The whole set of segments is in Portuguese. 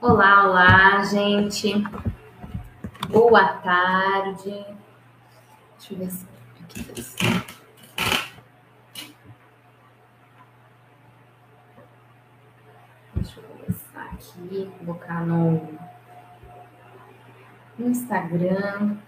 Olá, olá, gente. Boa tarde. Deixa eu ver se aqui Deixa eu começar aqui, colocar no Instagram.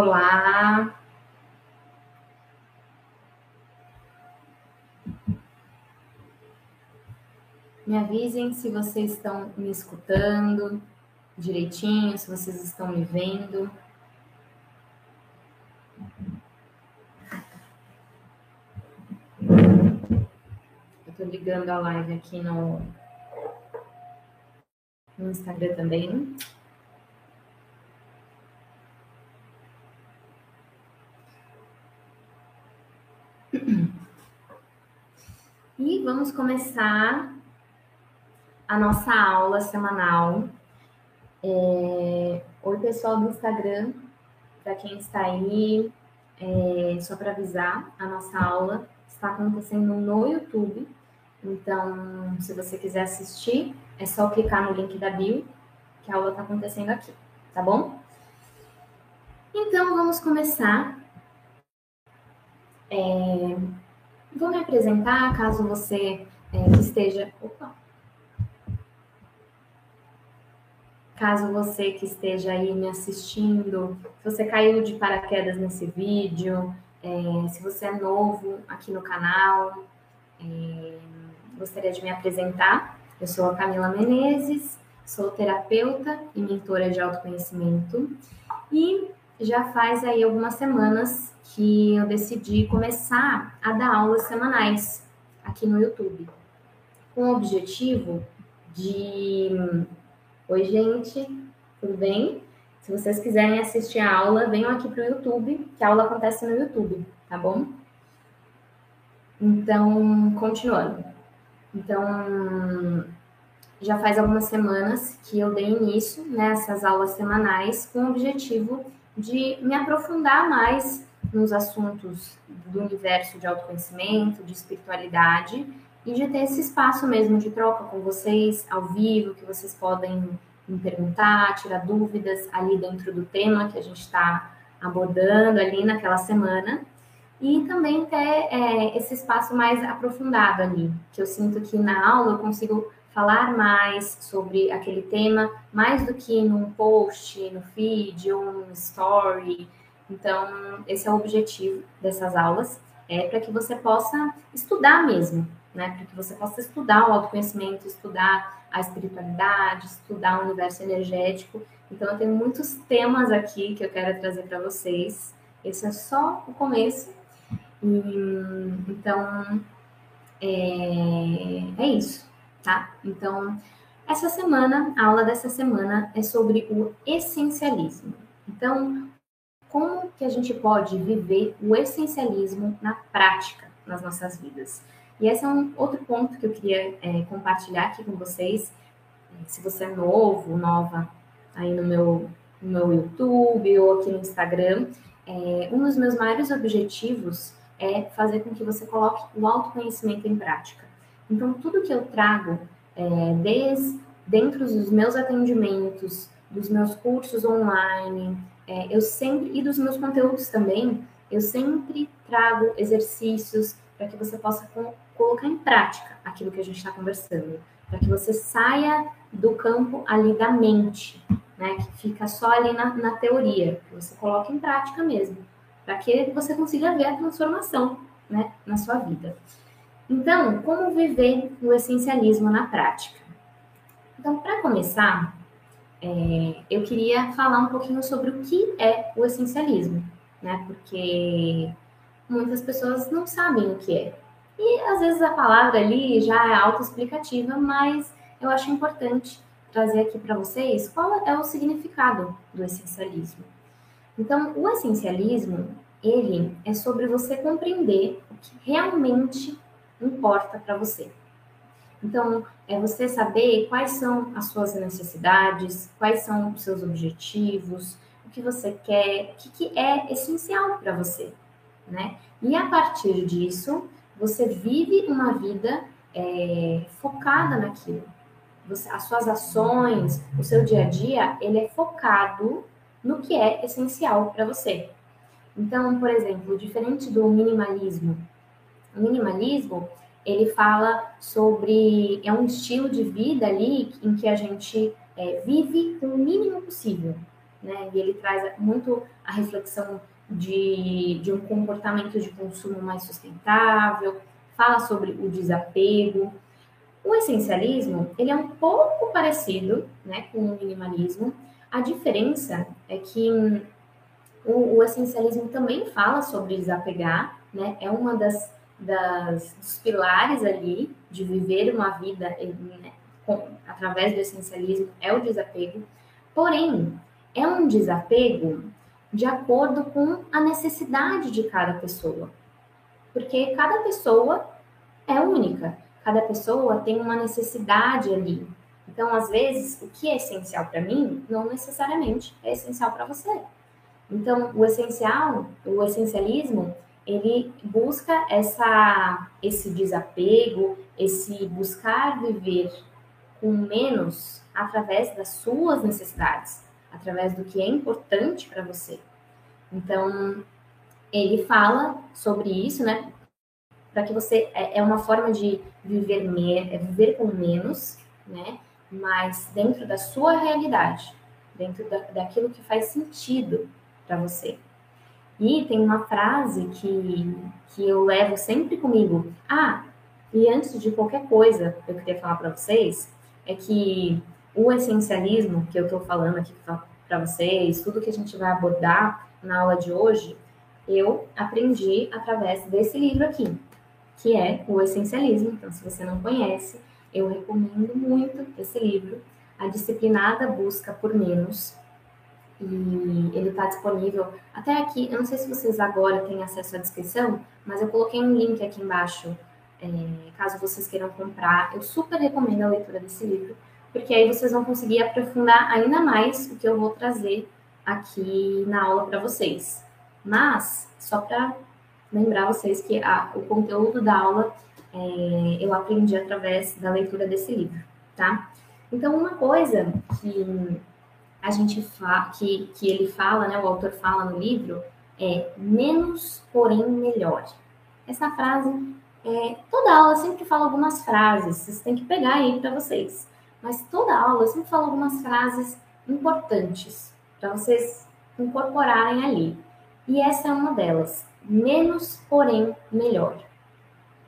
Olá. Me avisem se vocês estão me escutando direitinho, se vocês estão me vendo. Eu estou ligando a live aqui no, no Instagram também. E vamos começar a nossa aula semanal. É... Oi, pessoal do Instagram, para quem está aí, é... só para avisar, a nossa aula está acontecendo no YouTube. Então, se você quiser assistir, é só clicar no link da bio, que a aula está acontecendo aqui, tá bom? Então, vamos começar. É... Vou me apresentar, caso você é, esteja. Opa! Caso você que esteja aí me assistindo, se você caiu de paraquedas nesse vídeo, é, se você é novo aqui no canal, é, gostaria de me apresentar. Eu sou a Camila Menezes, sou terapeuta e mentora de autoconhecimento e já faz aí algumas semanas que eu decidi começar a dar aulas semanais aqui no YouTube, com o objetivo de. Oi, gente, tudo bem? Se vocês quiserem assistir a aula, venham aqui para o YouTube, que a aula acontece no YouTube, tá bom? Então, continuando. Então, já faz algumas semanas que eu dei início nessas aulas semanais com o objetivo de me aprofundar mais nos assuntos do universo de autoconhecimento, de espiritualidade e de ter esse espaço mesmo de troca com vocês ao vivo, que vocês podem me perguntar, tirar dúvidas ali dentro do tema que a gente está abordando ali naquela semana. E também ter é, esse espaço mais aprofundado ali, que eu sinto que na aula eu consigo falar mais sobre aquele tema, mais do que num post, no feed ou num story. Então, esse é o objetivo dessas aulas, é para que você possa estudar mesmo, né? Para que você possa estudar o autoconhecimento, estudar a espiritualidade, estudar o universo energético. Então, eu tenho muitos temas aqui que eu quero trazer para vocês. Esse é só o começo. Então, é, é isso tá? Então, essa semana, a aula dessa semana é sobre o essencialismo. Então, como que a gente pode viver o essencialismo na prática nas nossas vidas? E esse é um outro ponto que eu queria é, compartilhar aqui com vocês. Se você é novo, nova aí no meu, no meu YouTube ou aqui no Instagram, é, um dos meus maiores objetivos é fazer com que você coloque o autoconhecimento em prática. Então, tudo que eu trago, é, desde dentro dos meus atendimentos, dos meus cursos online, é, eu sempre, e dos meus conteúdos também, eu sempre trago exercícios para que você possa colocar em prática aquilo que a gente está conversando, para que você saia do campo ali da mente, né, que fica só ali na, na teoria, que você coloque em prática mesmo, para que você consiga ver a transformação, né, na sua vida. Então, como viver o essencialismo na prática? Então, para começar, é, eu queria falar um pouquinho sobre o que é o essencialismo, né? Porque muitas pessoas não sabem o que é. E às vezes a palavra ali já é autoexplicativa, mas eu acho importante trazer aqui para vocês qual é o significado do essencialismo. Então, o essencialismo, ele é sobre você compreender o que realmente importa para você. Então, é você saber quais são as suas necessidades, quais são os seus objetivos, o que você quer, o que, que é essencial para você, né? E a partir disso, você vive uma vida é, focada naquilo. Você, as suas ações, o seu dia a dia, ele é focado no que é essencial para você. Então, por exemplo, diferente do minimalismo, minimalismo ele fala sobre é um estilo de vida ali em que a gente é, vive o mínimo possível, né? E ele traz muito a reflexão de, de um comportamento de consumo mais sustentável, fala sobre o desapego. O essencialismo ele é um pouco parecido, né, com o minimalismo. A diferença é que o, o essencialismo também fala sobre desapegar, né? É uma das das, dos pilares ali de viver uma vida né, com, através do essencialismo é o desapego. Porém, é um desapego de acordo com a necessidade de cada pessoa. Porque cada pessoa é única, cada pessoa tem uma necessidade ali. Então, às vezes, o que é essencial para mim não necessariamente é essencial para você. Então, o essencial, o essencialismo, ele busca essa, esse desapego, esse buscar viver com menos através das suas necessidades, através do que é importante para você. Então, ele fala sobre isso, né? Para que você é, é, uma forma de viver me, é viver com menos, né? Mas dentro da sua realidade, dentro da, daquilo que faz sentido para você. E tem uma frase que, que eu levo sempre comigo. Ah, e antes de qualquer coisa, eu queria falar para vocês é que o essencialismo que eu estou falando aqui para vocês, tudo que a gente vai abordar na aula de hoje, eu aprendi através desse livro aqui, que é o Essencialismo. Então, se você não conhece, eu recomendo muito esse livro, A Disciplinada Busca por Menos, e ele está disponível até aqui. Eu não sei se vocês agora têm acesso à descrição, mas eu coloquei um link aqui embaixo, é, caso vocês queiram comprar. Eu super recomendo a leitura desse livro, porque aí vocês vão conseguir aprofundar ainda mais o que eu vou trazer aqui na aula para vocês. Mas, só para lembrar vocês que a, o conteúdo da aula é, eu aprendi através da leitura desse livro, tá? Então, uma coisa que a gente fa que, que ele fala, né, o autor fala no livro, é menos, porém melhor. Essa frase, é, toda aula sempre fala algumas frases, vocês têm que pegar aí para vocês. Mas toda aula eu sempre falo algumas frases importantes para vocês incorporarem ali. E essa é uma delas. Menos, porém melhor.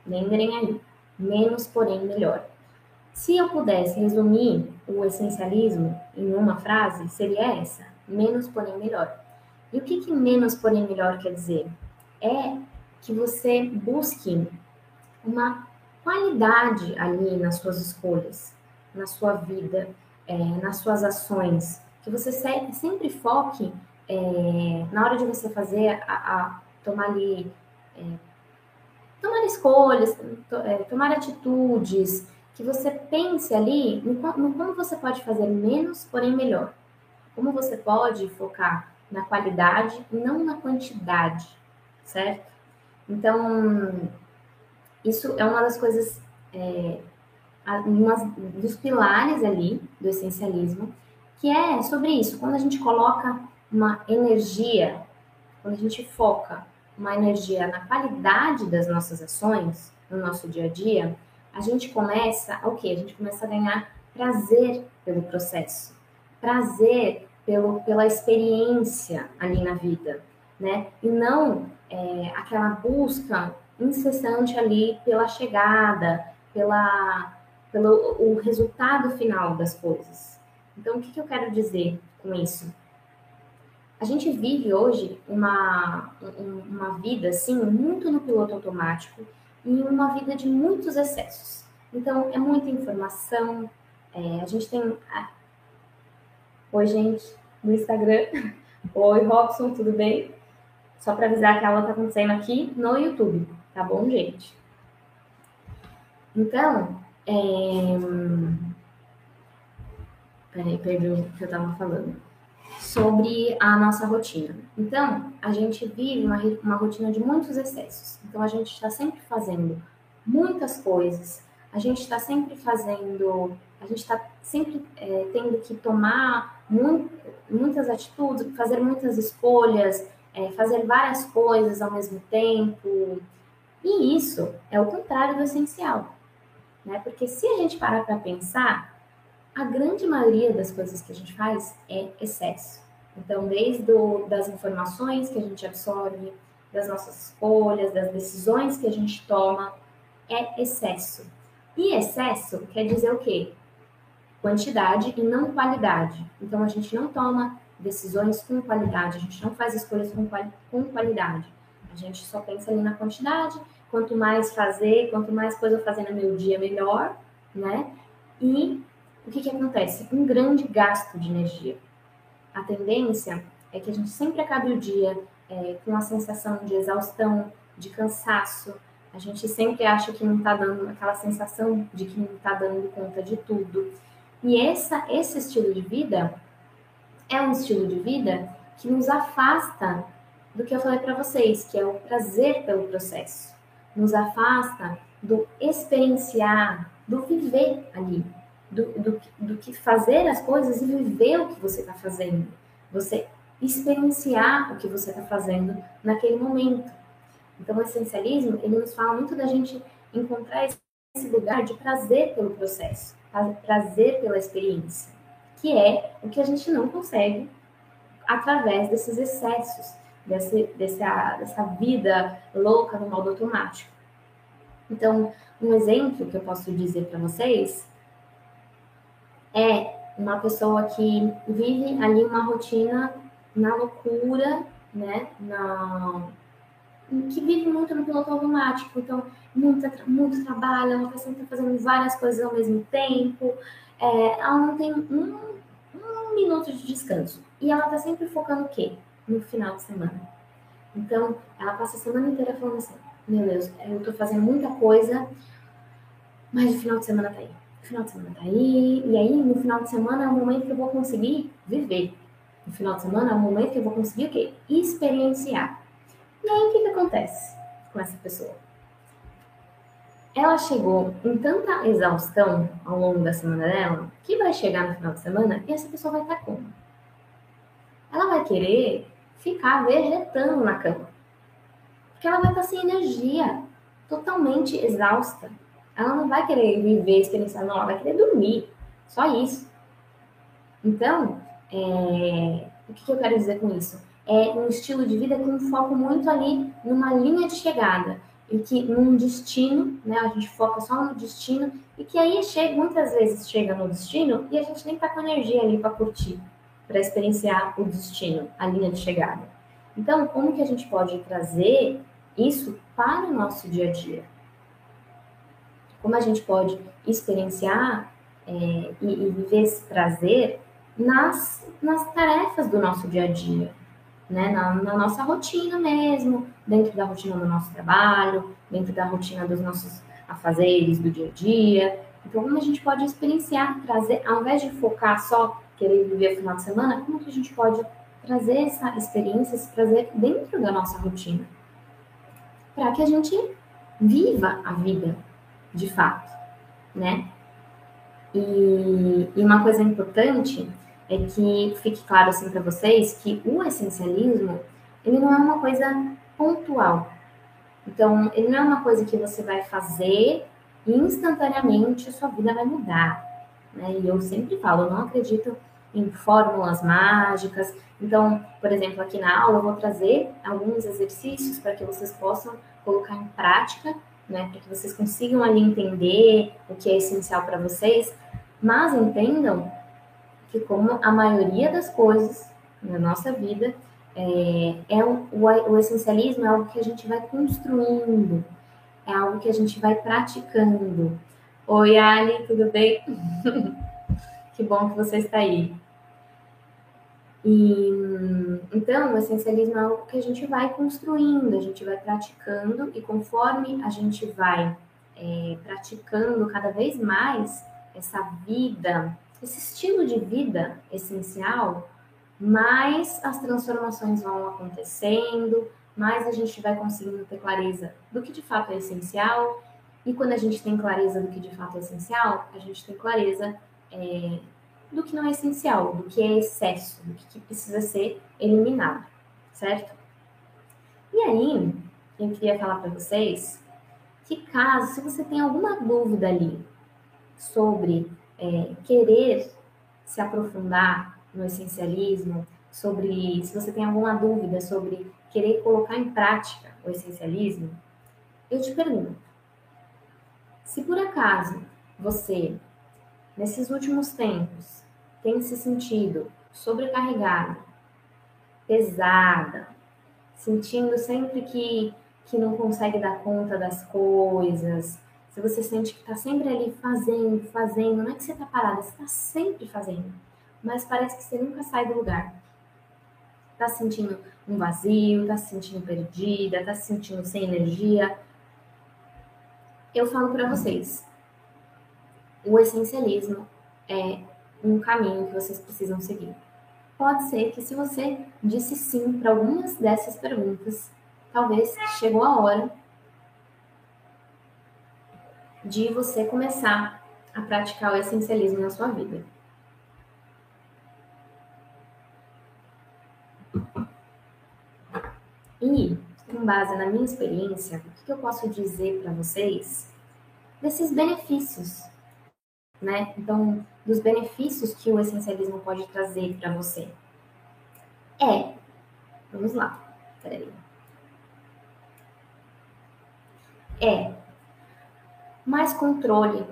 Lembrem aí. Menos, porém melhor. Se eu pudesse resumir o essencialismo em uma frase, seria essa: menos, porém melhor. E o que, que menos, porém melhor quer dizer? É que você busque uma qualidade ali nas suas escolhas, na sua vida, é, nas suas ações, que você sempre foque é, na hora de você fazer a, a tomar ali é, tomar escolhas, to, é, tomar atitudes, que você pense ali no, no como você pode fazer menos, porém melhor. Como você pode focar na qualidade e não na quantidade, certo? Então, isso é uma das coisas, é, uma dos pilares ali do essencialismo, que é sobre isso. Quando a gente coloca uma energia, quando a gente foca uma energia na qualidade das nossas ações, no nosso dia a dia, a gente começa o quê? A gente começa a ganhar prazer pelo processo, prazer pelo, pela experiência ali na vida, né? E não é, aquela busca incessante ali pela chegada, pela, pelo o resultado final das coisas. Então, o que, que eu quero dizer com isso? A gente vive hoje uma, uma vida assim muito no piloto automático em uma vida de muitos excessos. Então, é muita informação. É, a gente tem. Oi, gente, no Instagram. Oi, Robson, tudo bem? Só para avisar que a aula está acontecendo aqui no YouTube, tá bom, gente? Então, é... peraí, perdi o que eu estava falando. Sobre a nossa rotina. Então, a gente vive uma, uma rotina de muitos excessos. Então, a gente está sempre fazendo muitas coisas, a gente está sempre fazendo, a gente está sempre é, tendo que tomar muito, muitas atitudes, fazer muitas escolhas, é, fazer várias coisas ao mesmo tempo. E isso é o contrário do essencial. Né? Porque se a gente parar para pensar, a grande maioria das coisas que a gente faz é excesso. Então, desde do, das informações que a gente absorve, das nossas escolhas, das decisões que a gente toma, é excesso. E excesso quer dizer o quê? Quantidade e não qualidade. Então, a gente não toma decisões com qualidade, a gente não faz escolhas com, quali com qualidade. A gente só pensa ali na quantidade, quanto mais fazer, quanto mais coisa fazer no meu dia, melhor, né? E o que, que acontece? Um grande gasto de energia. A tendência é que a gente sempre acabe o dia é, com a sensação de exaustão, de cansaço. A gente sempre acha que não está dando aquela sensação de que não está dando conta de tudo. E essa, esse estilo de vida é um estilo de vida que nos afasta do que eu falei para vocês, que é o prazer pelo processo. Nos afasta do experienciar, do viver ali, do, do, do que fazer as coisas e viver o que você está fazendo. Você experienciar o que você está fazendo naquele momento. Então, o essencialismo, ele nos fala muito da gente encontrar esse lugar de prazer pelo processo, prazer pela experiência que é o que a gente não consegue através desses excessos, desse, dessa, dessa vida louca no modo automático. Então, um exemplo que eu posso dizer para vocês é uma pessoa que vive ali uma rotina na loucura, né? Na, que vive muito no piloto automático. Então, muita, muito trabalho, ela está fazendo várias coisas ao mesmo tempo. É, ela não tem um um minuto de descanso. E ela tá sempre focando o quê? No final de semana. Então, ela passa a semana inteira falando assim: Meu Deus, eu tô fazendo muita coisa, mas o final de semana tá aí. Final de semana tá aí, e aí no final de semana é o momento que eu vou conseguir viver. No final de semana é o momento que eu vou conseguir o quê? Experienciar. E aí o que, que acontece com essa pessoa? ela chegou em tanta exaustão ao longo da semana dela que vai chegar no final de semana e essa pessoa vai estar como? Ela vai querer ficar vegetando na cama. Porque ela vai estar sem energia, totalmente exausta. Ela não vai querer viver, experienciar, não, ela vai querer dormir. Só isso. Então, é... o que eu quero dizer com isso? É um estilo de vida com foco muito ali numa linha de chegada e que num destino, né, a gente foca só no destino e que aí chega, muitas vezes chega no destino e a gente nem tá com energia ali para curtir, para experienciar o destino, a linha de chegada. Então, como que a gente pode trazer isso para o nosso dia a dia? Como a gente pode experienciar é, e, e viver esse prazer nas, nas tarefas do nosso dia a dia? né, na, na, nossa rotina mesmo, dentro da rotina do nosso trabalho, dentro da rotina dos nossos afazeres do dia a dia. Então, como a gente pode experienciar, trazer, ao invés de focar só querer viver final de semana, como que a gente pode trazer essa experiência, esse prazer dentro da nossa rotina? Para que a gente viva a vida de fato, né? E, e uma coisa importante é que fique claro assim para vocês que o essencialismo ele não é uma coisa pontual. Então, ele não é uma coisa que você vai fazer e instantaneamente a sua vida vai mudar. Né? E eu sempre falo, eu não acredito em fórmulas mágicas. Então, por exemplo, aqui na aula eu vou trazer alguns exercícios para que vocês possam colocar em prática, né? para que vocês consigam ali entender o que é essencial para vocês. Mas entendam que como a maioria das coisas na nossa vida, é, é o, o, o, essencialismo é algo que a gente vai construindo, é algo que a gente vai praticando. Oi, Ali, tudo bem? que bom que você está aí. E então, o essencialismo é algo que a gente vai construindo, a gente vai praticando, e conforme a gente vai é, praticando cada vez mais essa vida, esse estilo de vida essencial, mais as transformações vão acontecendo, mais a gente vai conseguindo ter clareza do que de fato é essencial. E quando a gente tem clareza do que de fato é essencial, a gente tem clareza é, do que não é essencial, do que é excesso, do que precisa ser eliminado, certo? E aí, eu queria falar para vocês que caso, se você tem alguma dúvida ali sobre é, querer se aprofundar no essencialismo, sobre se você tem alguma dúvida sobre querer colocar em prática o essencialismo, eu te pergunto: se por acaso você, nesses últimos tempos, tem se sentido sobrecarregada, pesada, sentindo sempre que, que não consegue dar conta das coisas, se você sente que está sempre ali fazendo, fazendo, não é que você está parada, você está sempre fazendo, mas parece que você nunca sai do lugar. Está sentindo um vazio, está se sentindo perdida, está se sentindo sem energia. Eu falo para vocês, o essencialismo é um caminho que vocês precisam seguir. Pode ser que se você disse sim para algumas dessas perguntas, talvez chegou a hora de você começar a praticar o essencialismo na sua vida. E, com base na minha experiência, o que eu posso dizer para vocês desses benefícios né? Então, dos benefícios que o essencialismo pode trazer para você. É, vamos lá, peraí. É mais controle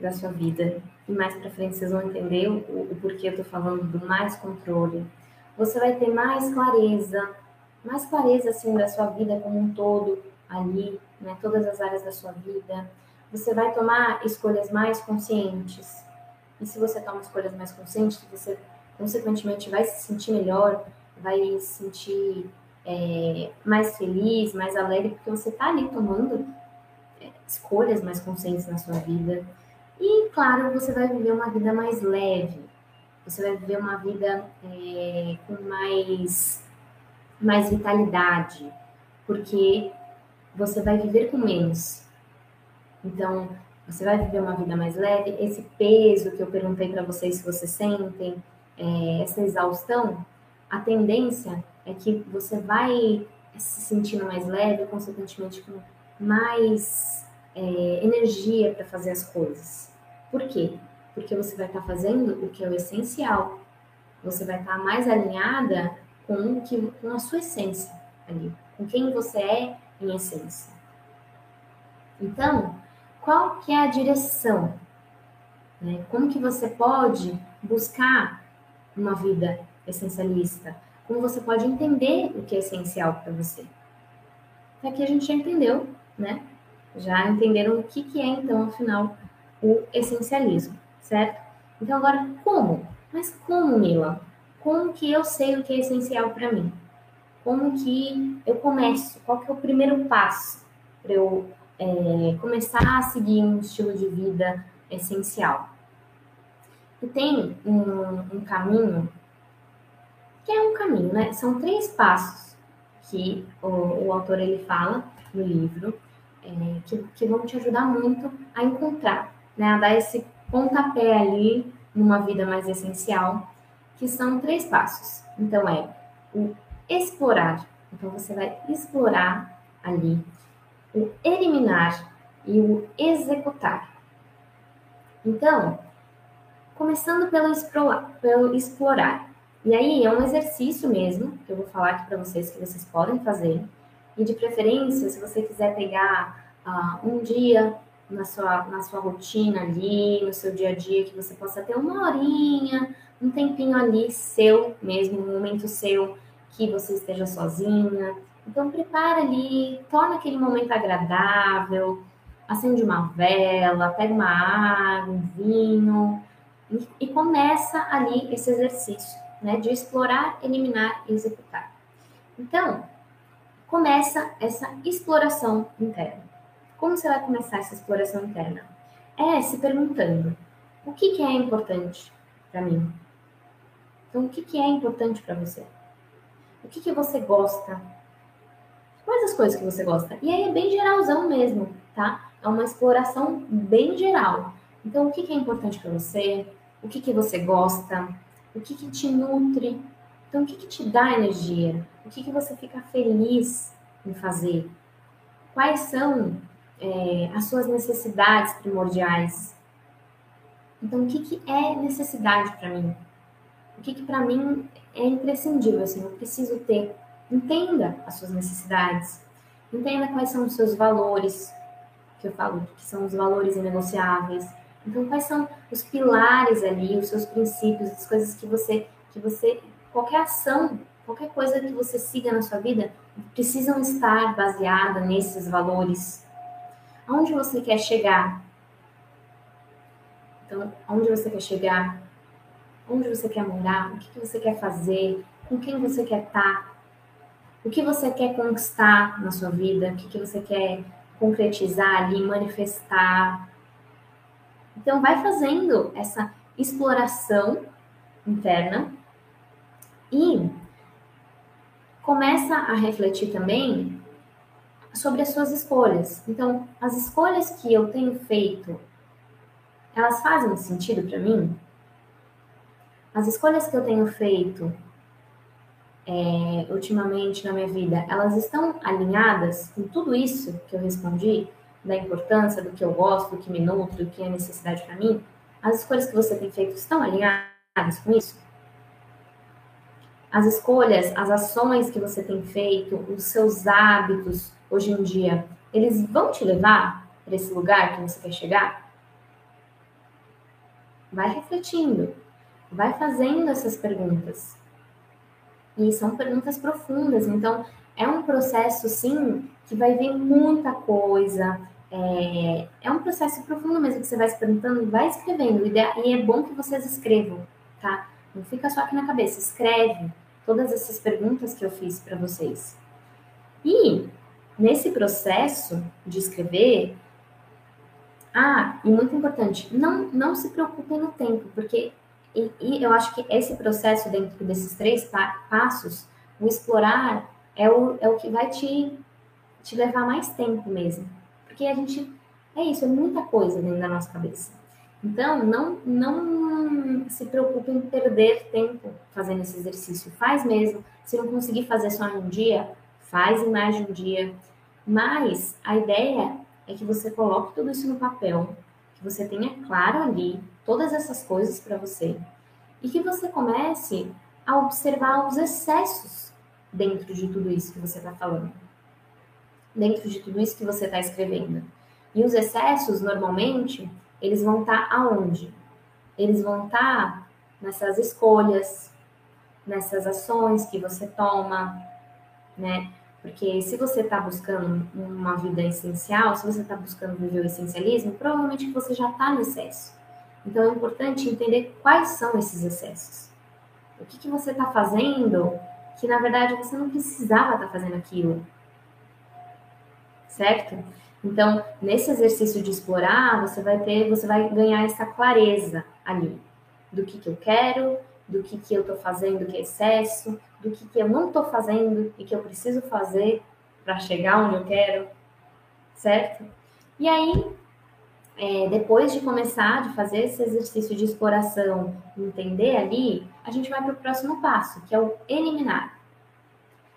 da sua vida. E mais para frente vocês vão entender o, o porquê eu tô falando do mais controle. Você vai ter mais clareza, mais clareza assim da sua vida como um todo ali, né? Todas as áreas da sua vida você vai tomar escolhas mais conscientes. E se você toma escolhas mais conscientes, você consequentemente vai se sentir melhor, vai se sentir é, mais feliz, mais alegre, porque você está ali tomando é, escolhas mais conscientes na sua vida. E, claro, você vai viver uma vida mais leve, você vai viver uma vida é, com mais, mais vitalidade, porque você vai viver com menos. Então, você vai viver uma vida mais leve. Esse peso que eu perguntei para vocês se vocês sentem, é, essa exaustão, a tendência é que você vai se sentindo mais leve, consequentemente com mais é, energia para fazer as coisas. Por quê? Porque você vai estar tá fazendo o que é o essencial. Você vai estar tá mais alinhada com, que, com a sua essência ali, com quem você é em essência. Então, qual que é a direção? Né? Como que você pode buscar uma vida essencialista? Como você pode entender o que é essencial para você? Até aqui a gente já entendeu, né? Já entenderam o que, que é, então, afinal, o essencialismo, certo? Então, agora, como? Mas como, Mila? Como que eu sei o que é essencial para mim? Como que eu começo? Qual que é o primeiro passo para eu é, começar a seguir um estilo de vida essencial. E tem um, um caminho, que é um caminho, né? São três passos que o, o autor ele fala no livro, é, que, que vão te ajudar muito a encontrar, né? A dar esse pontapé ali numa vida mais essencial, que são três passos. Então é o explorar. Então você vai explorar ali o eliminar e o executar. Então, começando pelo explorar, pelo explorar. E aí é um exercício mesmo, que eu vou falar aqui para vocês que vocês podem fazer. E de preferência, se você quiser pegar uh, um dia na sua, na sua rotina ali, no seu dia a dia, que você possa ter uma horinha, um tempinho ali seu mesmo, um momento seu, que você esteja sozinha. Então prepara ali, torna aquele momento agradável, acende uma vela, pega uma água, um vinho e, e começa ali esse exercício, né, de explorar, eliminar e executar. Então, começa essa exploração interna. Como você vai começar essa exploração interna? É se perguntando: o que, que é importante para mim? Então, o que, que é importante para você? O que, que você gosta? Quais as coisas que você gosta? E aí é bem geralzão mesmo, tá? É uma exploração bem geral. Então, o que, que é importante para você? O que, que você gosta? O que, que te nutre? Então, o que, que te dá energia? O que, que você fica feliz em fazer? Quais são é, as suas necessidades primordiais? Então, o que, que é necessidade para mim? O que, que para mim é imprescindível? Assim, eu preciso ter. Entenda as suas necessidades. Entenda quais são os seus valores, que eu falo que são os valores inegociáveis. Então, quais são os pilares ali, os seus princípios, as coisas que você, que você, qualquer ação, qualquer coisa que você siga na sua vida, precisam estar baseada nesses valores. Aonde você quer chegar? Então, aonde você quer chegar? Onde você quer morar? O que, que você quer fazer? Com quem você quer estar? O que você quer conquistar na sua vida? O que, que você quer concretizar ali, manifestar. Então, vai fazendo essa exploração interna e começa a refletir também sobre as suas escolhas. Então, as escolhas que eu tenho feito, elas fazem sentido para mim? As escolhas que eu tenho feito é, ultimamente na minha vida, elas estão alinhadas com tudo isso que eu respondi, da importância, do que eu gosto, do que me nutre, do que é necessidade para mim? As escolhas que você tem feito estão alinhadas com isso? As escolhas, as ações que você tem feito, os seus hábitos hoje em dia, eles vão te levar para esse lugar que você quer chegar? Vai refletindo, vai fazendo essas perguntas. E são perguntas profundas, então é um processo, sim, que vai vir muita coisa. É, é um processo profundo mesmo que você vai se perguntando, vai escrevendo. E é bom que vocês escrevam, tá? Não fica só aqui na cabeça, escreve todas essas perguntas que eu fiz para vocês. E nesse processo de escrever, ah, e muito importante, não, não se preocupem no tempo, porque e, e, eu acho que esse processo, dentro desses três pa passos, o explorar é o, é o que vai te, te levar mais tempo mesmo. Porque a gente. É isso, é muita coisa dentro da nossa cabeça. Então, não, não se preocupe em perder tempo fazendo esse exercício. Faz mesmo. Se não conseguir fazer só em um dia, faz em mais de um dia. Mas a ideia é que você coloque tudo isso no papel, que você tenha claro ali todas essas coisas para você e que você comece a observar os excessos dentro de tudo isso que você está falando, dentro de tudo isso que você está escrevendo. E os excessos, normalmente, eles vão estar tá aonde? Eles vão estar tá nessas escolhas, nessas ações que você toma, né? Porque se você está buscando uma vida essencial, se você está buscando viver o essencialismo, provavelmente você já está no excesso. Então é importante entender quais são esses excessos. O que, que você está fazendo que na verdade você não precisava estar tá fazendo aquilo. Certo? Então, nesse exercício de explorar, você vai ter, você vai ganhar essa clareza ali do que, que eu quero, do que, que eu estou fazendo que é excesso, do que, que eu não estou fazendo e que eu preciso fazer para chegar onde eu quero, certo? E aí, é, depois de começar de fazer esse exercício de exploração, entender ali, a gente vai para o próximo passo, que é o eliminar.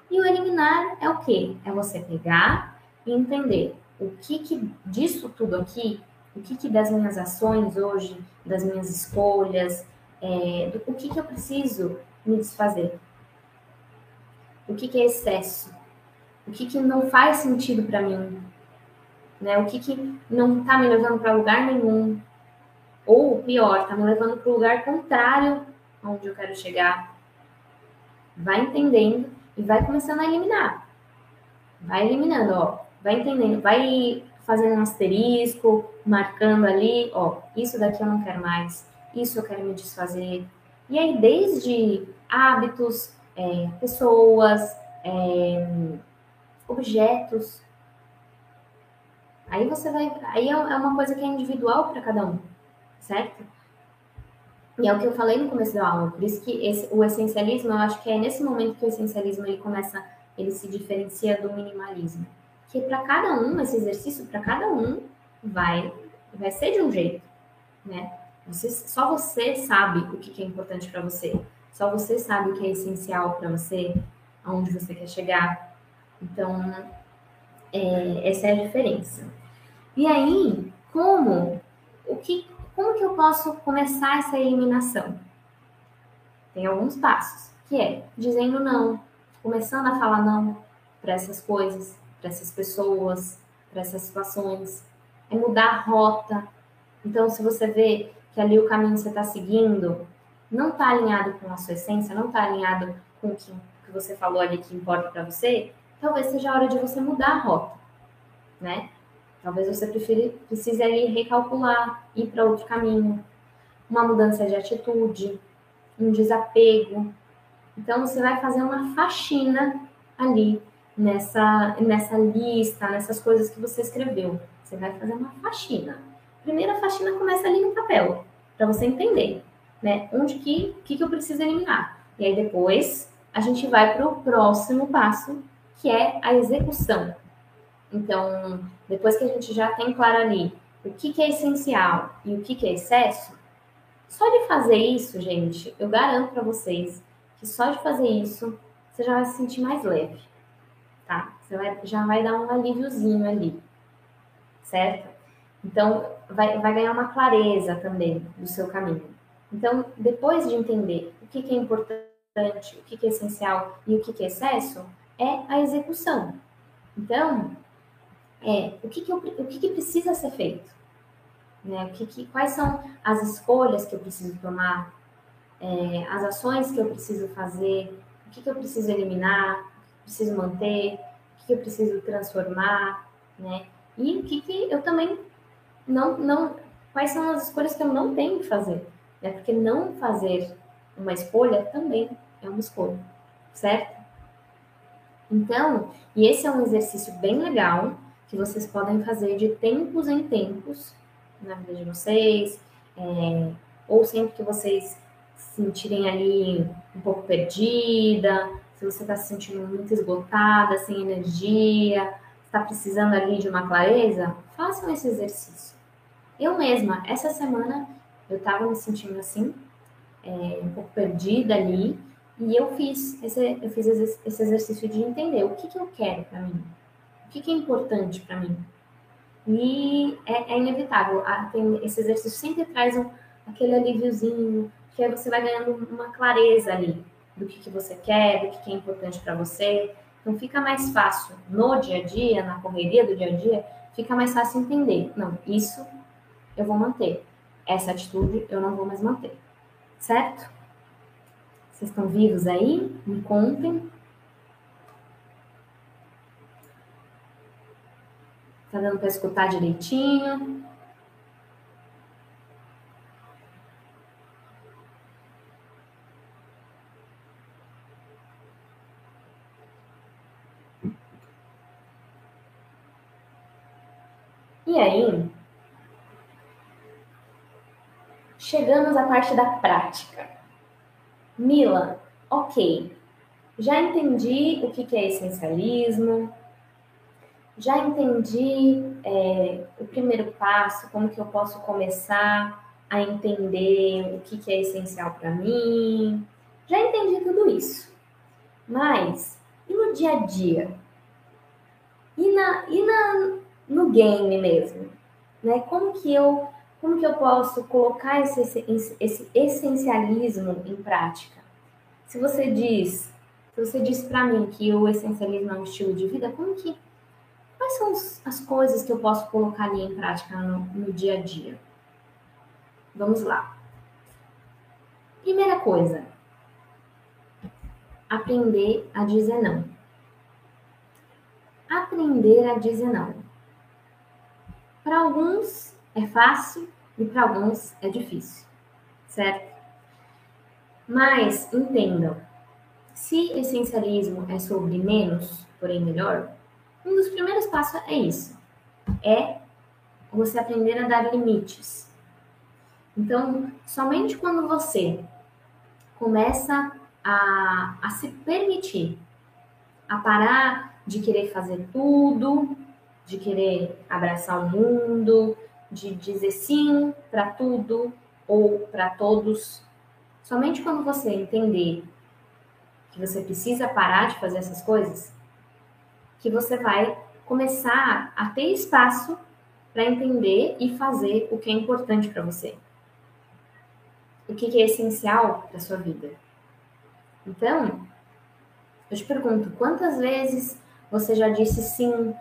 E o eliminar é o quê? É você pegar e entender o que, que disso tudo aqui, o que, que das minhas ações hoje, das minhas escolhas, é, do, o que, que eu preciso me desfazer. O que, que é excesso? O que, que não faz sentido para mim? Né? O que, que não está me levando para lugar nenhum? Ou pior, está me levando para o lugar contrário aonde eu quero chegar. Vai entendendo e vai começando a eliminar. Vai eliminando, ó. Vai entendendo, vai fazendo um asterisco, marcando ali, ó, isso daqui eu não quero mais, isso eu quero me desfazer. E aí, desde hábitos, é, pessoas, é, objetos. Aí você vai. Aí é, é uma coisa que é individual para cada um, certo? E é o que eu falei no começo da aula, por isso que esse, o essencialismo, eu acho que é nesse momento que o essencialismo ele começa, ele se diferencia do minimalismo. Que para cada um, esse exercício, para cada um, vai, vai ser de um jeito, né? Você, só você sabe o que é importante para você. Só você sabe o que é essencial para você, aonde você quer chegar. Então, é, essa é a diferença. E aí, como o que como que eu posso começar essa eliminação? Tem alguns passos, que é dizendo não, começando a falar não para essas coisas, para essas pessoas, para essas situações. É mudar a rota. Então, se você vê que ali o caminho que você está seguindo não está alinhado com a sua essência, não está alinhado com o que, que você falou ali que importa para você, talvez seja a hora de você mudar a rota, né? Talvez você prefira, precise ali recalcular, ir para outro caminho. Uma mudança de atitude, um desapego. Então, você vai fazer uma faxina ali nessa, nessa lista, nessas coisas que você escreveu. Você vai fazer uma faxina. Primeira faxina começa ali no papel, para você entender, né? Onde que, que, que eu preciso eliminar. E aí depois a gente vai para o próximo passo, que é a execução. Então, depois que a gente já tem claro ali o que, que é essencial e o que, que é excesso, só de fazer isso, gente, eu garanto para vocês que só de fazer isso você já vai se sentir mais leve, tá? Você vai, já vai dar um alíviozinho ali, certo? Então, vai, vai ganhar uma clareza também do seu caminho. Então, depois de entender o que, que é importante, o que, que é essencial e o que, que é excesso, é a execução. Então, é o que, que, eu, o que, que precisa ser feito? Né? O que, que, quais são as escolhas que eu preciso tomar? É, as ações que eu preciso fazer? O que, que eu preciso eliminar? O que preciso manter? O que, que eu preciso transformar? Né? E o que, que eu também não, não. Quais são as escolhas que eu não tenho que fazer? Né? Porque não fazer uma escolha também é uma escolha, certo? Então, e esse é um exercício bem legal que vocês podem fazer de tempos em tempos na vida de vocês, é, ou sempre que vocês se sentirem ali um pouco perdida, se você está se sentindo muito esgotada, sem energia, está precisando ali de uma clareza, façam esse exercício. Eu mesma, essa semana, eu estava me sentindo assim, é, um pouco perdida ali, e eu fiz esse, eu fiz esse exercício de entender o que, que eu quero para mim, o que, que é importante para mim. E é, é inevitável, tem, esse exercício sempre traz um, aquele alíviozinho, que aí você vai ganhando uma clareza ali do que, que você quer, do que, que é importante para você. Então fica mais fácil no dia a dia, na correria do dia a dia, fica mais fácil entender. Não, isso eu vou manter. Essa atitude eu não vou mais manter. Certo? Vocês estão vivos aí? Me contem. Tá dando para escutar direitinho? E aí, chegamos à parte da prática. Mila, ok, já entendi o que é essencialismo, já entendi é, o primeiro passo, como que eu posso começar a entender o que, que é essencial para mim. Já entendi tudo isso. Mas e no dia a dia? E, na, e na, no game mesmo? Né? Como que eu como que eu posso colocar esse, esse, esse essencialismo em prática? Se você diz, se você diz para mim que o essencialismo é um estilo de vida, como que Quais são as coisas que eu posso colocar ali em prática no, no dia a dia? Vamos lá. Primeira coisa, aprender a dizer não. Aprender a dizer não. Para alguns é fácil e para alguns é difícil, certo? Mas entendam, se essencialismo é sobre menos, porém melhor, um dos primeiros passos é isso. É você aprender a dar limites. Então, somente quando você começa a, a se permitir, a parar de querer fazer tudo, de querer abraçar o mundo, de dizer sim para tudo ou para todos. Somente quando você entender que você precisa parar de fazer essas coisas, que você vai começar a ter espaço para entender e fazer o que é importante para você. O que é essencial para sua vida. Então, eu te pergunto, quantas vezes você já disse sim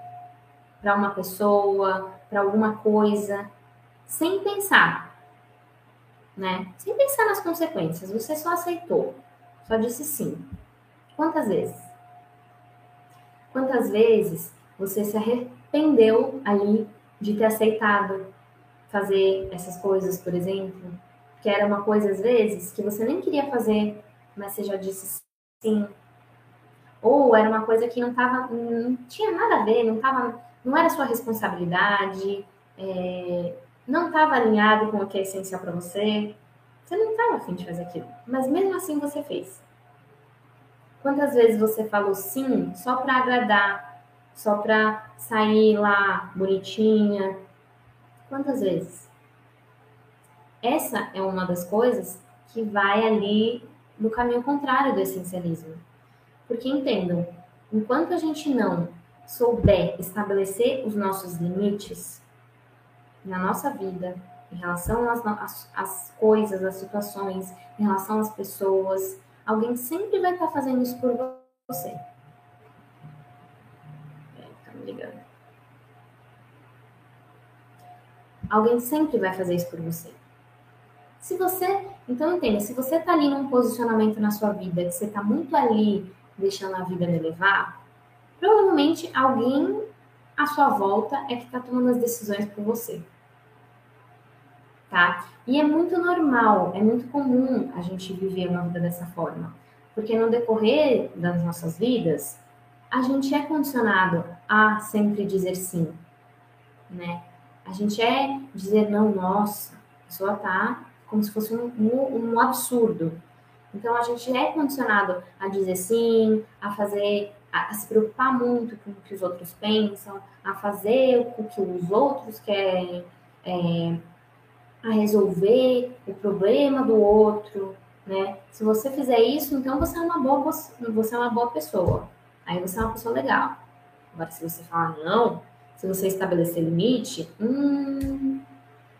para uma pessoa, para alguma coisa, sem pensar, né? Sem pensar nas consequências, você só aceitou, só disse sim. Quantas vezes? Quantas vezes você se arrependeu ali de ter aceitado fazer essas coisas, por exemplo? Que era uma coisa, às vezes, que você nem queria fazer, mas você já disse sim. Ou era uma coisa que não tava, não tinha nada a ver, não tava, não era sua responsabilidade, é, não estava alinhado com o que é essencial para você. Você não estava afim de fazer aquilo, mas mesmo assim você fez. Quantas vezes você falou sim só para agradar, só para sair lá bonitinha? Quantas vezes? Essa é uma das coisas que vai ali no caminho contrário do essencialismo. Porque entendam, enquanto a gente não souber estabelecer os nossos limites na nossa vida, em relação às, às, às coisas, às situações, em relação às pessoas, Alguém sempre vai estar fazendo isso por você. É, tá me ligando. Alguém sempre vai fazer isso por você. Se você, então entenda, se você tá ali num posicionamento na sua vida que você tá muito ali deixando a vida me levar, provavelmente alguém à sua volta é que tá tomando as decisões por você tá? E é muito normal, é muito comum a gente viver uma vida dessa forma, porque no decorrer das nossas vidas, a gente é condicionado a sempre dizer sim, né? A gente é dizer não, nossa, a pessoa tá como se fosse um, um, um absurdo. Então a gente é condicionado a dizer sim, a fazer, a, se preocupar muito com o que os outros pensam, a fazer o que os outros querem. É, a resolver o problema do outro, né? Se você fizer isso, então você é uma boa, você é uma boa pessoa. Aí você é uma pessoa legal. Agora, se você falar não, se você estabelecer limite, hum,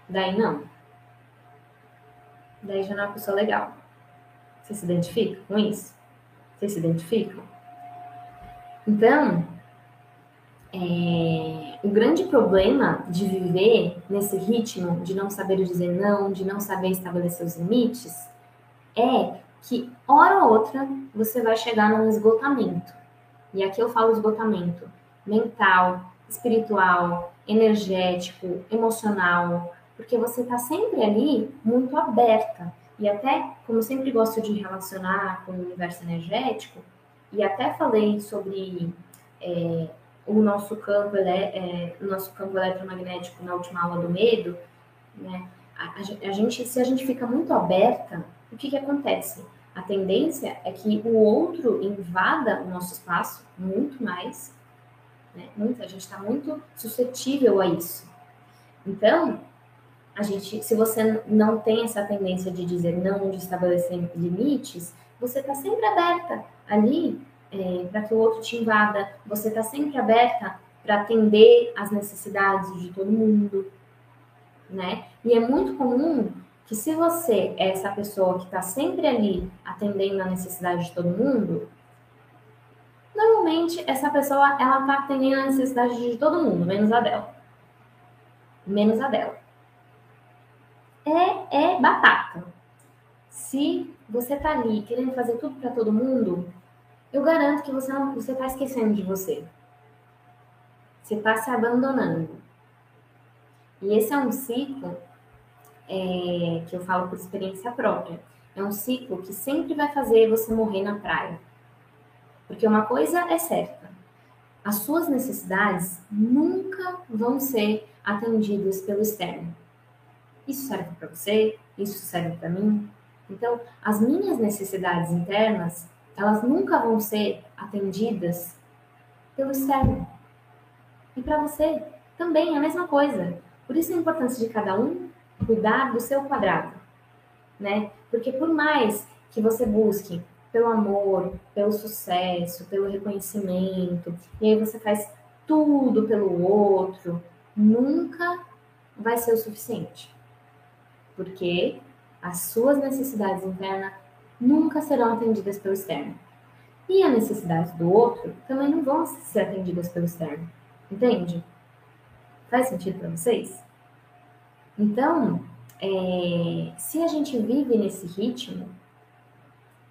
daí não. Daí já não é uma pessoa legal. Você se identifica com isso? Vocês se identificam? Então, é, o grande problema de viver nesse ritmo, de não saber dizer não, de não saber estabelecer os limites, é que, hora ou outra, você vai chegar num esgotamento. E aqui eu falo esgotamento mental, espiritual, energético, emocional, porque você está sempre ali muito aberta. E até, como sempre gosto de relacionar com o universo energético, e até falei sobre é, o nosso campo, ele é, é, o nosso campo eletromagnético na última aula do medo, né? A, a, gente, se a gente fica muito aberta, o que que acontece? A tendência é que o outro invada o nosso espaço muito mais, né? Muito, a gente está muito suscetível a isso. Então, a gente, se você não tem essa tendência de dizer não, de estabelecer limites, você está sempre aberta ali é, para que o outro te invada. Você está sempre aberta para atender às necessidades de todo mundo, né? E é muito comum que se você é essa pessoa que está sempre ali atendendo a necessidade de todo mundo, normalmente essa pessoa ela está atendendo a necessidade de todo mundo, menos a dela. Menos a dela. É, é batata. Se você tá ali querendo fazer tudo para todo mundo, eu garanto que você não, você está esquecendo de você. Você está se abandonando. E esse é um ciclo é, que eu falo por experiência própria. É um ciclo que sempre vai fazer você morrer na praia. Porque uma coisa é certa: as suas necessidades nunca vão ser atendidas pelo externo. Isso serve para você, isso serve para mim. Então, as minhas necessidades internas, elas nunca vão ser atendidas pelo externo. E para você também é a mesma coisa. Por isso a importância de cada um cuidar do seu quadrado, né? Porque por mais que você busque pelo amor, pelo sucesso, pelo reconhecimento, e aí você faz tudo pelo outro, nunca vai ser o suficiente. Porque as suas necessidades internas nunca serão atendidas pelo externo. E as necessidades do outro também não vão ser atendidas pelo externo. Entende? Faz sentido para vocês? Então, é, se a gente vive nesse ritmo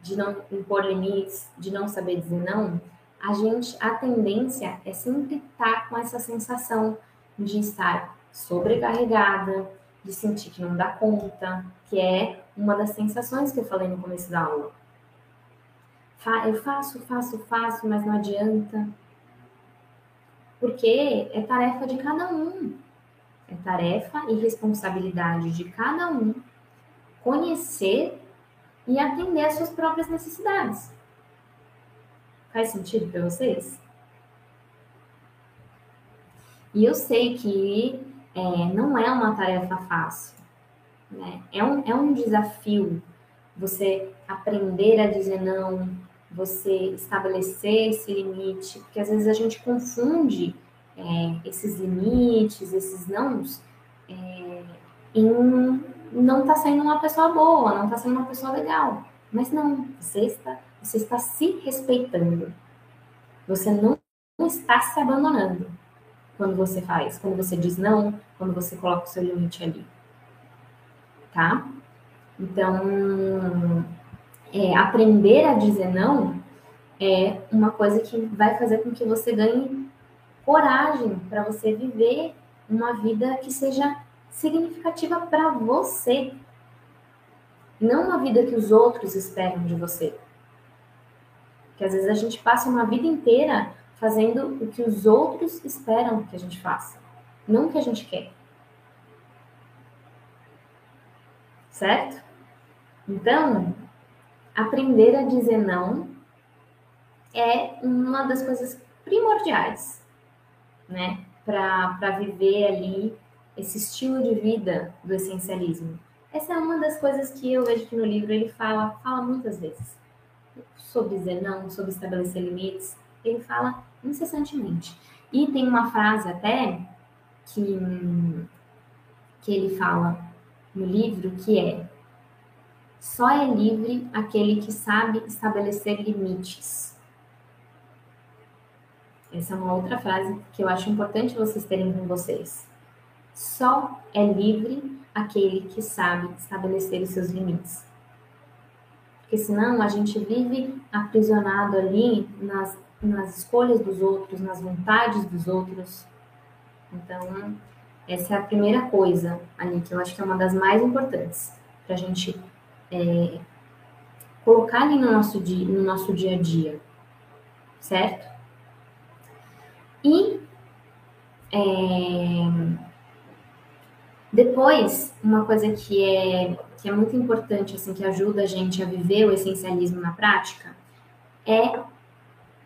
de não impor limites, de não saber dizer não, a gente, a tendência é sempre estar com essa sensação de estar sobrecarregada, de sentir que não dá conta, que é uma das sensações que eu falei no começo da aula. Eu faço, faço, faço, mas não adianta. Porque é tarefa de cada um. É tarefa e responsabilidade de cada um conhecer e atender às suas próprias necessidades. Faz sentido para vocês? E eu sei que é, não é uma tarefa fácil, né? É um, é um desafio você aprender a dizer não, você estabelecer esse limite, porque às vezes a gente confunde é, esses limites, esses nãos, é, em não estar tá sendo uma pessoa boa, não está sendo uma pessoa legal. Mas não, você está, você está se respeitando. Você não está se abandonando quando você faz, quando você diz não, quando você coloca o seu limite ali. Tá? Então, é, aprender a dizer não é uma coisa que vai fazer com que você ganhe coragem para você viver uma vida que seja significativa para você, não uma vida que os outros esperam de você. Que às vezes a gente passa uma vida inteira fazendo o que os outros esperam que a gente faça, não o que a gente quer. Certo? Então, aprender a dizer não é uma das coisas primordiais né, para viver ali esse estilo de vida do essencialismo. Essa é uma das coisas que eu vejo que no livro ele fala, fala muitas vezes sobre dizer não, sobre estabelecer limites. Ele fala incessantemente. E tem uma frase até que, que ele fala no livro que é só é livre aquele que sabe estabelecer limites. Essa é uma outra frase que eu acho importante vocês terem com vocês. Só é livre aquele que sabe estabelecer os seus limites. Porque senão a gente vive aprisionado ali nas, nas escolhas dos outros, nas vontades dos outros. Então, essa é a primeira coisa ali que eu acho que é uma das mais importantes para a gente é, colocar ali no nosso, dia, no nosso dia a dia, certo? E é, depois, uma coisa que é, que é muito importante, assim, que ajuda a gente a viver o essencialismo na prática, é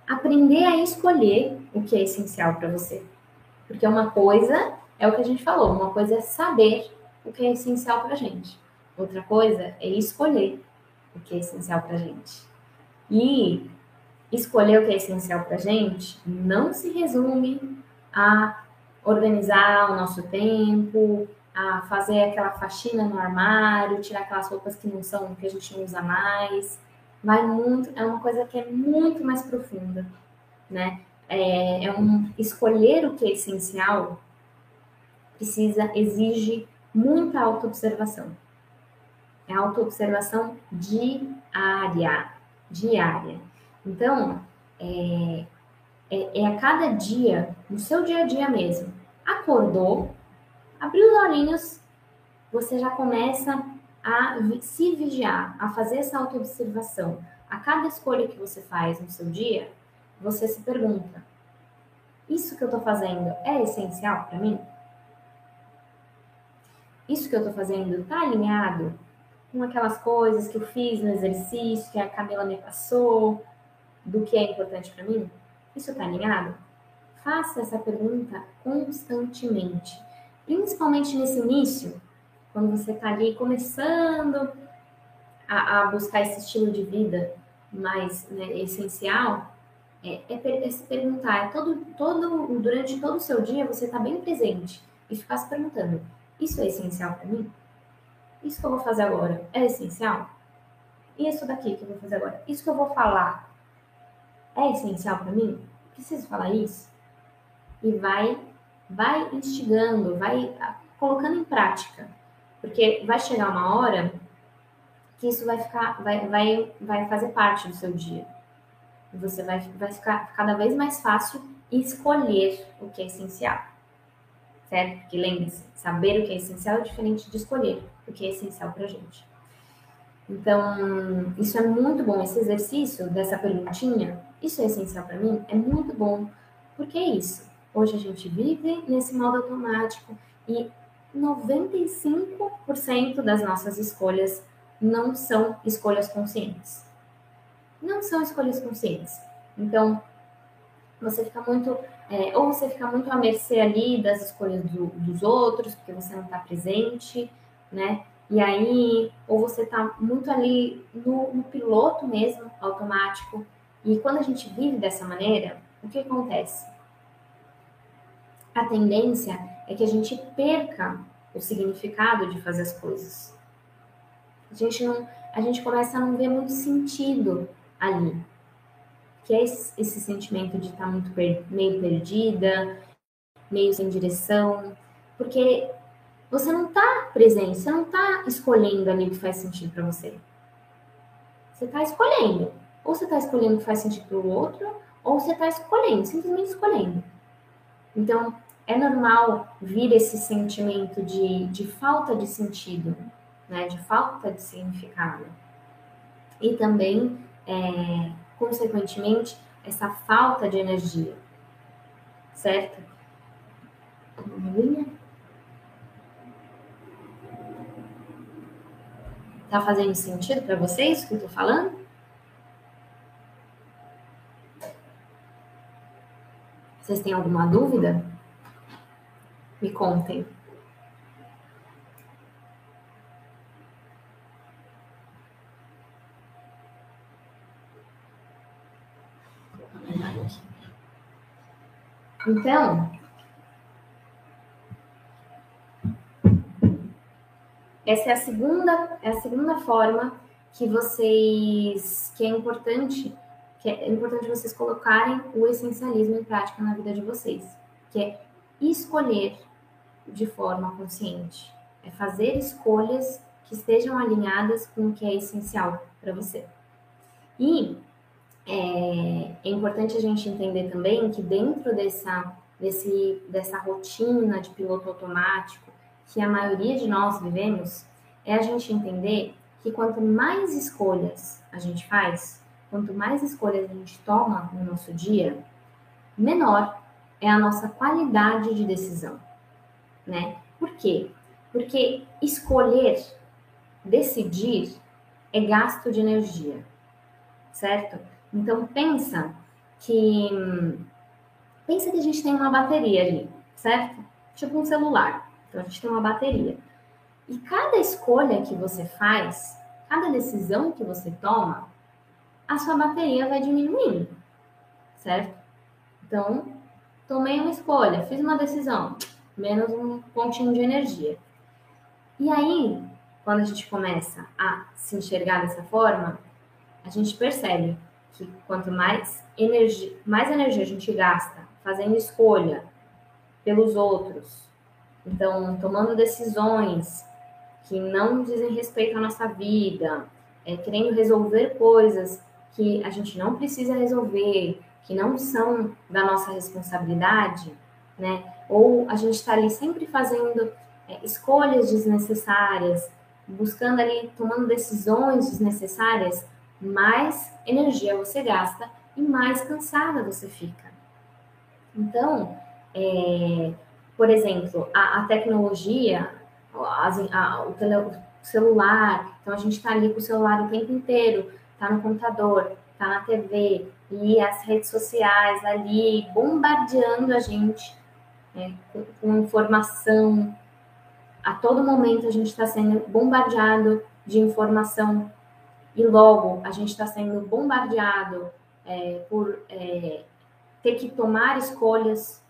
aprender a escolher o que é essencial para você. Porque uma coisa é o que a gente falou, uma coisa é saber o que é essencial para a gente. Outra coisa é escolher o que é essencial para a gente. E escolher o que é essencial para a gente não se resume a organizar o nosso tempo, a fazer aquela faxina no armário, tirar aquelas roupas que não são, que a gente não usa mais. Vai muito, é uma coisa que é muito mais profunda, né? É, é um escolher o que é essencial precisa, exige muita autoobservação. É autoobservação diária, diária. Então, é, é, é a cada dia, no seu dia a dia mesmo. Acordou, abriu os olhinhos, você já começa a se vigiar, a fazer essa autoobservação. A cada escolha que você faz no seu dia, você se pergunta: isso que eu estou fazendo é essencial para mim? Isso que eu estou fazendo está alinhado com aquelas coisas que eu fiz no exercício, que a Camila me passou, do que é importante para mim? Isso está alinhado? Faça essa pergunta constantemente, principalmente nesse início, quando você está ali começando a, a, buscar esse estilo de vida mais né, essencial, é, é, é, se perguntar, é todo, todo, durante todo o seu dia você está bem presente e ficar se perguntando, isso é essencial para mim? Isso que eu vou fazer agora é essencial? Isso daqui que eu vou fazer agora? Isso que eu vou falar é essencial para mim? Preciso falar isso? E vai, vai instigando, vai colocando em prática. Porque vai chegar uma hora que isso vai ficar, vai, vai, vai fazer parte do seu dia. Você vai, vai ficar cada vez mais fácil escolher o que é essencial. Certo? Porque lembre-se, saber o que é essencial é diferente de escolher o que é essencial para gente. Então, isso é muito bom. Esse exercício dessa perguntinha, isso é essencial para mim? É muito bom. Porque é isso. Hoje a gente vive nesse modo automático e 95% das nossas escolhas não são escolhas conscientes. Não são escolhas conscientes. Então, você fica muito. É, ou você fica muito à mercê ali das escolhas do, dos outros, porque você não está presente, né? E aí, ou você está muito ali no, no piloto mesmo, automático. E quando a gente vive dessa maneira, o que acontece? A tendência é que a gente perca o significado de fazer as coisas. A gente não, a gente começa a não ver muito sentido ali, que é esse, esse sentimento de estar tá muito per, meio perdida, meio sem direção, porque você não está presente, você não está escolhendo ali o que faz sentido para você. Você está escolhendo. Ou você está escolhendo o que faz sentido para o outro, ou você está escolhendo, simplesmente escolhendo. Então, é normal vir esse sentimento de, de falta de sentido, né? de falta de significado. E também, é, consequentemente, essa falta de energia, certo? Tá fazendo sentido para vocês o que eu tô falando? Vocês têm alguma dúvida? Me contem. Então, essa é a segunda, é a segunda forma que vocês, que é importante, que é importante vocês colocarem o essencialismo em prática na vida de vocês, que é escolher de forma consciente. É fazer escolhas que estejam alinhadas com o que é essencial para você. E é, é, importante a gente entender também que dentro dessa, desse, dessa rotina de piloto automático que a maioria de nós vivemos, é a gente entender que quanto mais escolhas a gente faz, quanto mais escolhas a gente toma no nosso dia, menor é a nossa qualidade de decisão né? Por quê? Porque escolher, decidir é gasto de energia, certo? Então pensa que pensa que a gente tem uma bateria ali, certo? Tipo um celular. Então a gente tem uma bateria. E cada escolha que você faz, cada decisão que você toma, a sua bateria vai diminuindo, certo? Então, tomei uma escolha, fiz uma decisão, menos um pontinho de energia. E aí, quando a gente começa a se enxergar dessa forma, a gente percebe que quanto mais energia, mais energia a gente gasta fazendo escolha pelos outros, então tomando decisões que não dizem respeito à nossa vida, é, querendo resolver coisas que a gente não precisa resolver, que não são da nossa responsabilidade, né? Ou a gente está ali sempre fazendo é, escolhas desnecessárias, buscando ali, tomando decisões desnecessárias, mais energia você gasta e mais cansada você fica. Então, é, por exemplo, a, a tecnologia, as, a, o, tele, o, celular, então a gente está ali com o celular o tempo inteiro, está no computador, está na TV, e as redes sociais ali bombardeando a gente né, com, com informação. A todo momento a gente está sendo bombardeado de informação e logo a gente está sendo bombardeado é, por é, ter que tomar escolhas.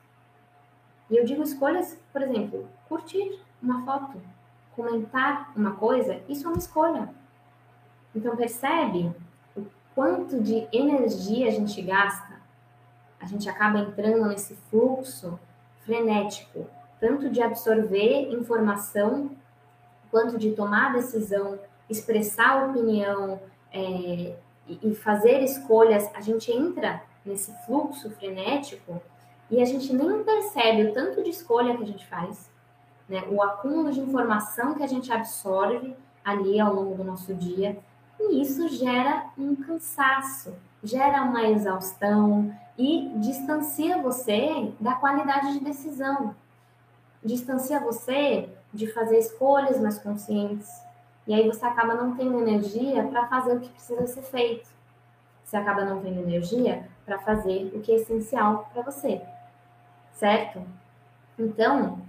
E eu digo escolhas, por exemplo, curtir uma foto, comentar uma coisa, isso é uma escolha. Então percebe o quanto de energia a gente gasta. A gente acaba entrando nesse fluxo frenético, tanto de absorver informação, quanto de tomar decisão, expressar opinião é, e fazer escolhas. A gente entra nesse fluxo frenético e a gente nem percebe o tanto de escolha que a gente faz, né? o acúmulo de informação que a gente absorve ali ao longo do nosso dia, e isso gera um cansaço, gera uma exaustão e distancia você da qualidade de decisão, distancia você de fazer escolhas mais conscientes, e aí você acaba não tendo energia para fazer o que precisa ser feito. Você acaba não tendo energia para fazer o que é essencial para você, certo? Então,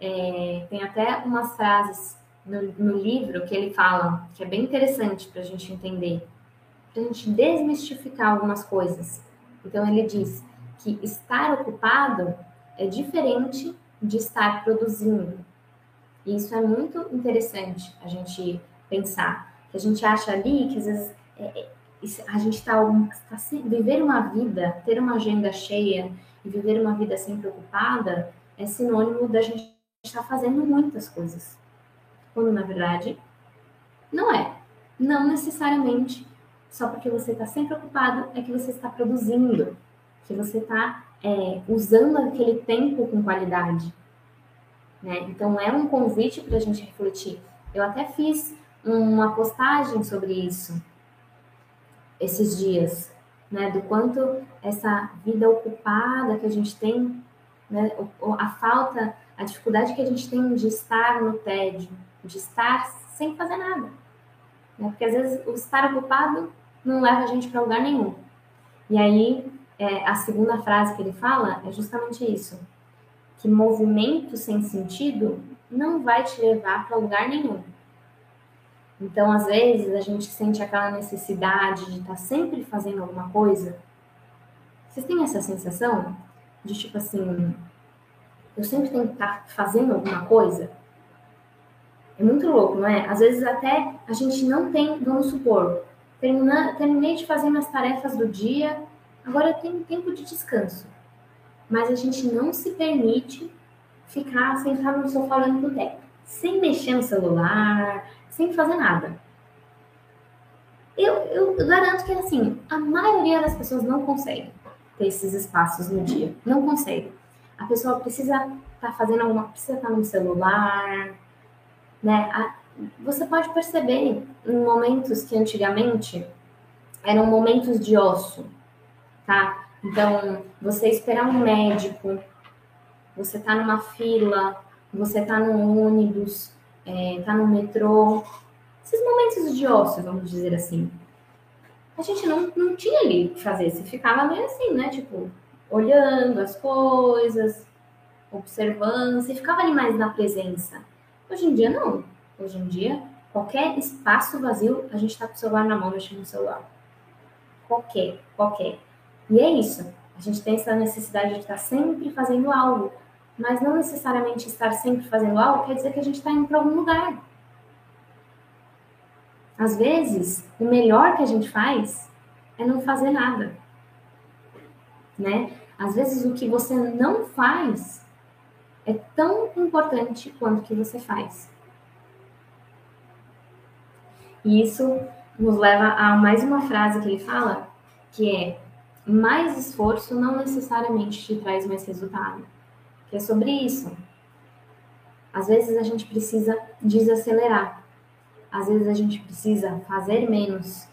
é, tem até umas frases no, no, livro que ele fala que é bem interessante para a gente entender, para a gente desmistificar algumas coisas. Então, ele diz que estar ocupado é diferente de estar produzindo. E isso é muito interessante a gente pensar. Que a gente acha ali que às vezes é, é a gente está tá, viver uma vida, ter uma agenda cheia e viver uma vida sempre ocupada é sinônimo da gente estar fazendo muitas coisas. Quando na verdade não é. Não necessariamente só porque você está sempre ocupado é que você está produzindo, que você está é, usando aquele tempo com qualidade. Né? Então é um convite para a gente refletir. Eu até fiz uma postagem sobre isso esses dias, né? Do quanto essa vida ocupada que a gente tem, né? A falta, a dificuldade que a gente tem de estar no tédio, de estar sem fazer nada. Né? Porque às vezes o estar ocupado não leva a gente para lugar nenhum. E aí, é, a segunda frase que ele fala é justamente isso: que movimento sem sentido não vai te levar para lugar nenhum. Então, às vezes, a gente sente aquela necessidade de estar tá sempre fazendo alguma coisa. Vocês têm essa sensação de tipo assim, eu sempre tenho que estar tá fazendo alguma coisa? É muito louco, não é? Às vezes até a gente não tem, vamos supor, terminei de fazer minhas tarefas do dia, agora eu tenho tempo de descanso. Mas a gente não se permite ficar sentado no sofá olhando pro teto, sem mexer no celular, sem fazer nada. Eu, eu, garanto que, assim, a maioria das pessoas não consegue ter esses espaços no dia. Não consegue. A pessoa precisa estar tá fazendo alguma precisa estar tá no celular, né? A, você pode perceber em momentos que antigamente eram momentos de osso, tá? Então, você esperar um médico, você tá numa fila, você tá no ônibus, é, tá no metrô, esses momentos de ócio, vamos dizer assim. A gente não, não tinha ali o que fazer, você ficava meio assim, né? Tipo, olhando as coisas, observando, você ficava ali mais na presença. Hoje em dia, não. Hoje em dia, qualquer espaço vazio, a gente está com o celular na mão, mexendo no celular. Qualquer, qualquer. E é isso. A gente tem essa necessidade de estar sempre fazendo algo. Mas não necessariamente estar sempre fazendo algo quer dizer que a gente está indo para algum lugar. Às vezes, o melhor que a gente faz é não fazer nada. Né? Às vezes, o que você não faz é tão importante quanto o que você faz. E isso nos leva a mais uma frase que ele fala, que é mais esforço não necessariamente te traz mais resultado. Que é sobre isso. Às vezes a gente precisa desacelerar. Às vezes a gente precisa fazer menos.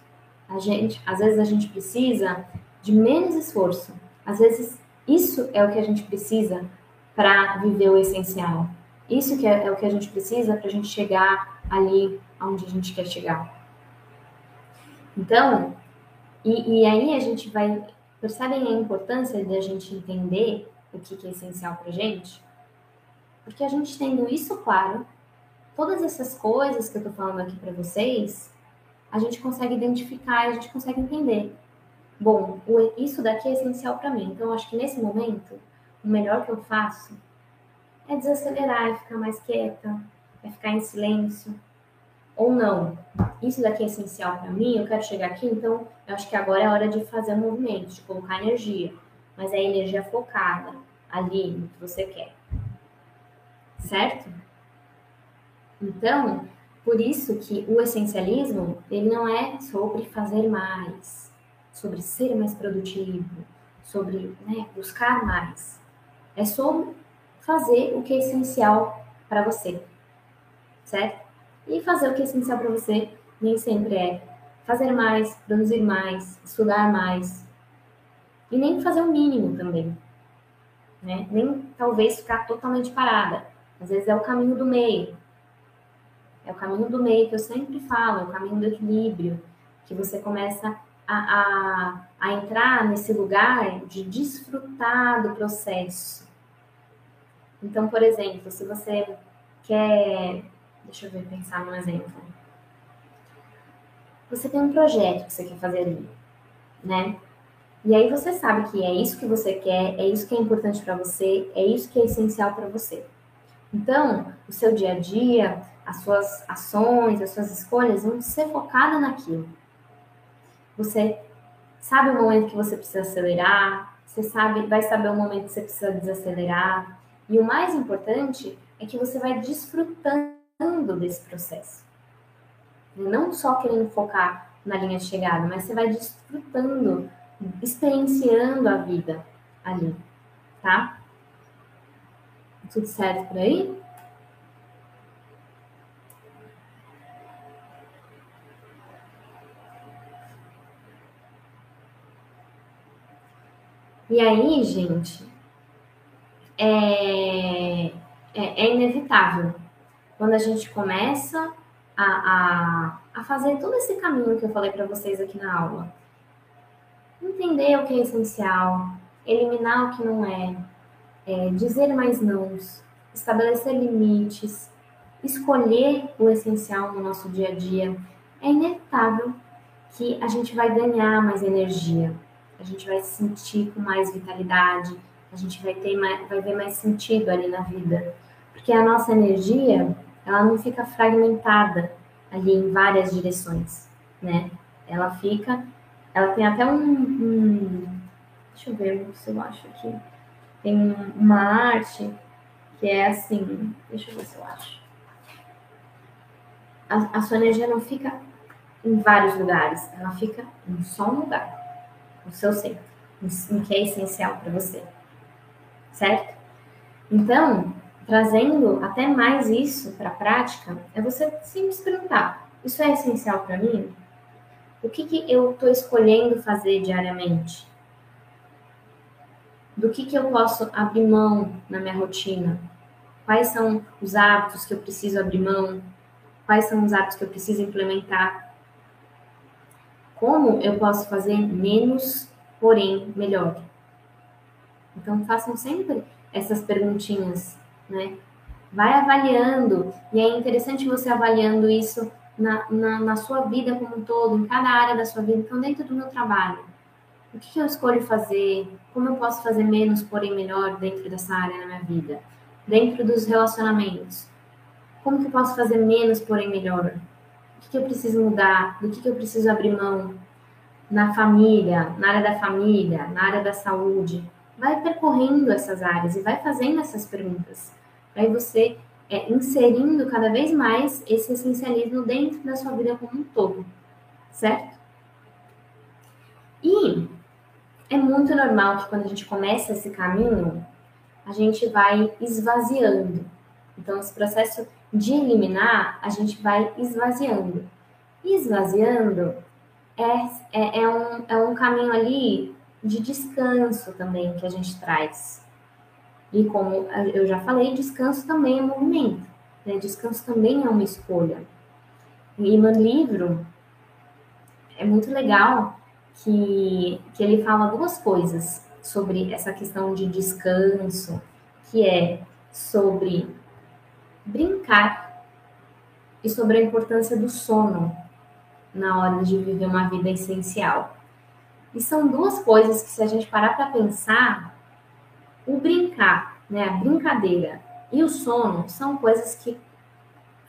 A gente, às vezes a gente precisa de menos esforço. Às vezes isso é o que a gente precisa para viver o essencial. Isso que é, é o que a gente precisa para a gente chegar ali onde a gente quer chegar. Então, e, e aí a gente vai. Percebem a importância de a gente entender o que, que é essencial para gente? Porque a gente tendo isso claro, todas essas coisas que eu estou falando aqui para vocês, a gente consegue identificar, a gente consegue entender. Bom, isso daqui é essencial para mim. Então, acho que nesse momento, o melhor que eu faço é desacelerar, é ficar mais quieta, é ficar em silêncio. Ou não, isso daqui é essencial para mim, eu quero chegar aqui, então eu acho que agora é hora de fazer movimento, de colocar energia. Mas é energia focada ali no que você quer. Certo? Então, por isso que o essencialismo, ele não é sobre fazer mais, sobre ser mais produtivo, sobre né, buscar mais. É sobre fazer o que é essencial para você, certo? E fazer o que é essencial para você nem sempre é fazer mais, produzir mais, estudar mais. E nem fazer o mínimo também. Né? Nem talvez ficar totalmente parada. Às vezes é o caminho do meio. É o caminho do meio que eu sempre falo, é o caminho do equilíbrio, que você começa a, a, a entrar nesse lugar de desfrutar do processo. Então, por exemplo, se você quer Deixa eu ver, pensar num exemplo. Você tem um projeto que você quer fazer ali, né? E aí você sabe que é isso que você quer, é isso que é importante para você, é isso que é essencial para você. Então, o seu dia a dia, as suas ações, as suas escolhas vão ser focadas naquilo. Você sabe o momento que você precisa acelerar, você sabe, vai saber o momento que você precisa desacelerar. E o mais importante é que você vai desfrutando desse processo. Não só querendo focar na linha de chegada, mas você vai desfrutando, experienciando a vida ali, tá? Tudo certo por aí? E aí, gente, é, é, é inevitável. Quando a gente começa a, a, a fazer todo esse caminho que eu falei para vocês aqui na aula, entender o que é essencial, eliminar o que não é, é dizer mais nãos, estabelecer limites, escolher o essencial no nosso dia a dia, é inevitável que a gente vai ganhar mais energia, a gente vai se sentir com mais vitalidade, a gente vai ter mais, vai ver mais sentido ali na vida, porque a nossa energia ela não fica fragmentada ali em várias direções, né? Ela fica, ela tem até um, um deixa eu ver se eu acho aqui, tem uma arte que é assim, deixa eu ver se eu acho. A, a sua energia não fica em vários lugares, ela fica em só um lugar, no seu centro, em que é essencial para você, certo? Então, trazendo até mais isso para a prática, é você sempre se perguntar: isso é essencial para mim? O que, que eu estou escolhendo fazer diariamente? Do que, que eu posso abrir mão na minha rotina? Quais são os hábitos que eu preciso abrir mão? Quais são os hábitos que eu preciso implementar? Como eu posso fazer menos, porém melhor? Então, façam sempre essas perguntinhas né? Vai avaliando, e é interessante você avaliando isso na, na, na, sua vida como um todo, em cada área da sua vida. Então, dentro do meu trabalho, o que, que eu escolho fazer? Como eu posso fazer menos, porém melhor, dentro dessa área na minha vida? Dentro dos relacionamentos, como que eu posso fazer menos, porém melhor? O que, eu preciso mudar? Do que, eu preciso abrir mão? Na família, na área da família, na área da saúde. Vai percorrendo essas áreas e vai fazendo essas perguntas para você é, inserindo cada vez mais esse essencialismo dentro da sua vida como um todo, certo? E é muito normal que quando a gente começa esse caminho, a gente vai esvaziando. Então, esse processo de eliminar, a gente vai esvaziando. Esvaziando é, é, é, um, é um caminho ali de descanso também que a gente traz. E como eu já falei, descanso também é movimento. Né? Descanso também é uma escolha. E no livro é muito legal que, que ele fala duas coisas sobre essa questão de descanso, que é sobre brincar e sobre a importância do sono na hora de viver uma vida essencial. E são duas coisas que, se a gente parar para pensar, o brincar, né, a brincadeira e o sono são coisas que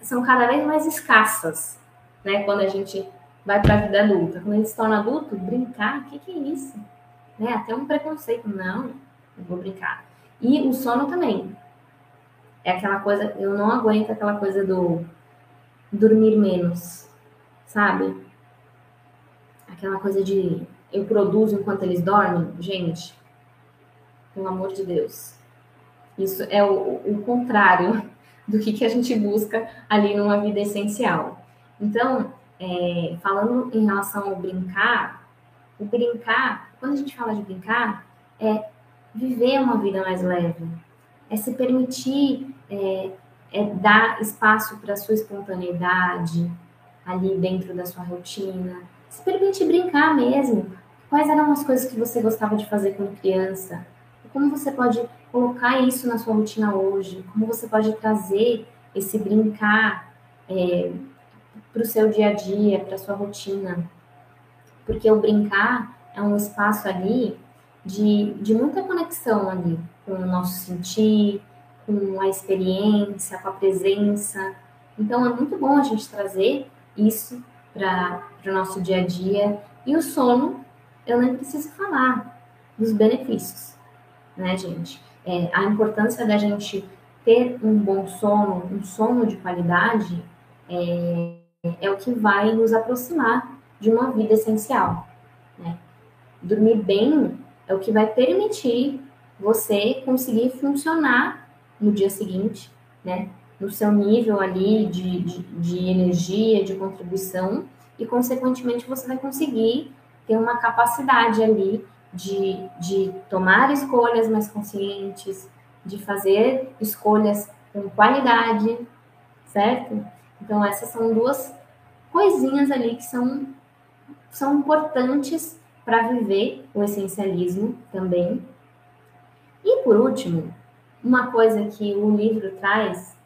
são cada vez mais escassas, né, quando a gente vai para a vida adulta. Quando a gente se torna adulto, brincar, o que, que é isso? Né, até um preconceito, não, não vou brincar. E o sono também. É aquela coisa, eu não aguento aquela coisa do dormir menos, sabe? Aquela coisa de eu produzo enquanto eles dormem, gente, pelo amor de Deus. Isso é o, o contrário do que, que a gente busca ali numa vida essencial. Então, é, falando em relação ao brincar, o brincar, quando a gente fala de brincar, é viver uma vida mais leve, é se permitir, é, é dar espaço para a sua espontaneidade ali dentro da sua rotina, se permitir brincar mesmo. Quais eram as coisas que você gostava de fazer quando criança? Como você pode colocar isso na sua rotina hoje? Como você pode trazer esse brincar é, para o seu dia a dia, para sua rotina? Porque o brincar é um espaço ali de, de muita conexão ali com o nosso sentir, com a experiência, com a presença. Então é muito bom a gente trazer isso para o nosso dia a dia. E o sono, eu nem preciso falar dos benefícios né, gente? É, a importância da gente ter um bom sono, um sono de qualidade, é, é o que vai nos aproximar de uma vida essencial. Né? Dormir bem é o que vai permitir você conseguir funcionar no dia seguinte, né? No seu nível ali de, de, de energia, de contribuição, e consequentemente você vai conseguir ter uma capacidade ali de, de tomar escolhas mais conscientes, de fazer escolhas com qualidade, certo? Então, essas são duas coisinhas ali que são, são importantes para viver o essencialismo também. E por último, uma coisa que o livro traz,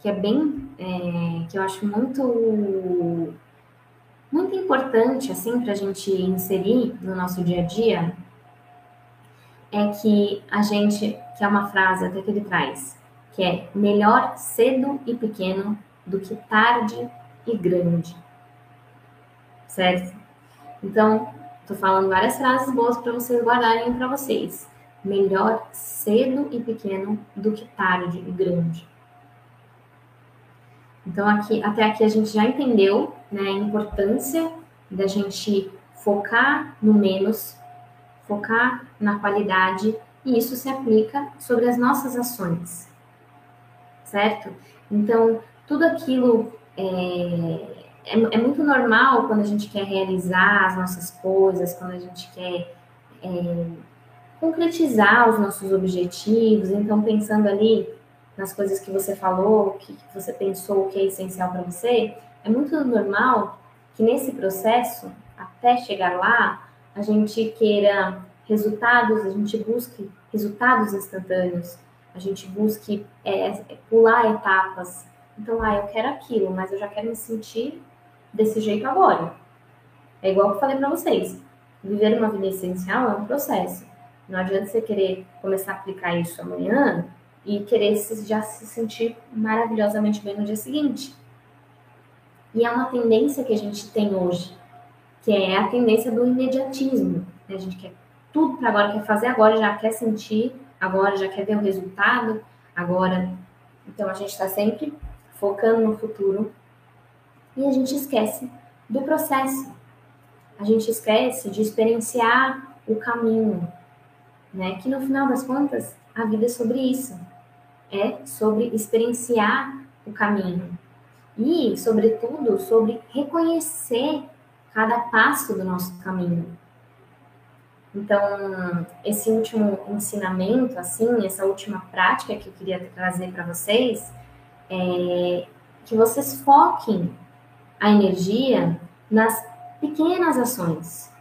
que é bem, é, que eu acho muito muito importante assim para a gente inserir no nosso dia a dia é que a gente, que é uma frase até que ele traz, que é melhor cedo e pequeno do que tarde e grande. Certo? Então, tô falando várias frases boas para vocês guardarem para vocês. Melhor cedo e pequeno do que tarde e grande. Então, aqui, até aqui a gente já entendeu né, a importância da gente focar no menos, focar na qualidade, e isso se aplica sobre as nossas ações, certo? Então, tudo aquilo é, é, é, muito normal quando a gente quer realizar as nossas coisas, quando a gente quer é, concretizar os nossos objetivos. Então, pensando ali nas coisas que você falou, que, você pensou que é essencial para você, é muito normal que nesse processo, até chegar lá, a gente queira resultados, a gente busque resultados instantâneos, a gente busque é, é, pular etapas. Então, ah, eu quero aquilo, mas eu já quero me sentir desse jeito agora. É igual que eu falei para vocês. Viver uma vida essencial é um processo. Não adianta você querer começar a aplicar isso amanhã e querer já se sentir maravilhosamente bem no dia seguinte. E é uma tendência que a gente tem hoje, que é a tendência do imediatismo. Né? A gente quer tudo para agora, quer fazer agora, já quer sentir agora, já quer ver o resultado agora. Então a gente está sempre focando no futuro e a gente esquece do processo. A gente esquece de experienciar o caminho, né? Que no final das contas, a vida é sobre isso. É sobre experienciar o caminho. E, sobretudo, sobre reconhecer cada passo do nosso caminho. Então, esse último ensinamento, assim, essa última prática que eu queria trazer para vocês, é que vocês foquem a energia nas pequenas ações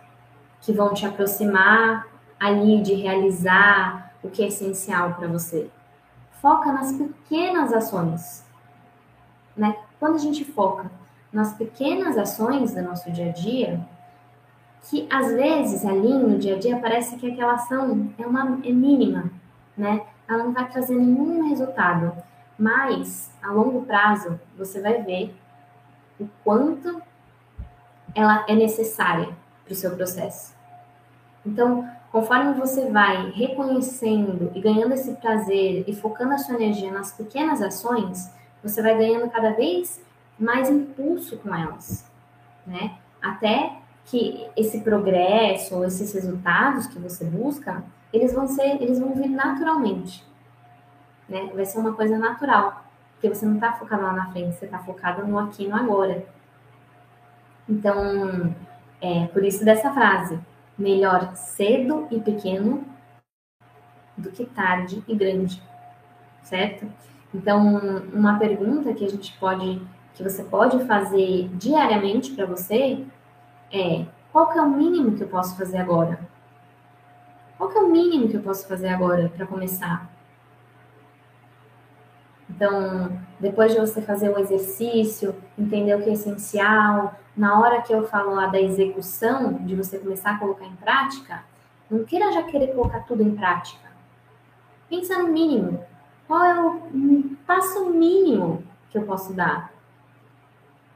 que vão te aproximar ali de realizar o que é essencial para você. Foca nas pequenas ações, né? Quando a gente foca nas pequenas ações do nosso dia a dia, que às vezes ali no dia a dia parece que aquela ação é uma é mínima, né? Ela não vai trazer nenhum resultado, mas a longo prazo você vai ver o quanto ela é necessária para o seu processo. Então, conforme você vai reconhecendo e ganhando esse prazer e focando a sua energia nas pequenas ações, você vai ganhando cada vez mais impulso com elas, né? Até que esse progresso esses resultados que você busca, eles vão ser, eles vão vir naturalmente, né? Vai ser uma coisa natural, porque você não está focado lá na frente, você está focado no aqui e no agora. Então, é por isso dessa frase: melhor cedo e pequeno do que tarde e grande, certo? Então, uma pergunta que a gente pode, que você pode fazer diariamente para você é: qual que é o mínimo que eu posso fazer agora? Qual que é o mínimo que eu posso fazer agora para começar? Então, depois de você fazer o exercício, entender o que é essencial, na hora que eu falo lá da execução, de você começar a colocar em prática, não queira já querer colocar tudo em prática. Pensa no mínimo. Qual é o passo mínimo que eu posso dar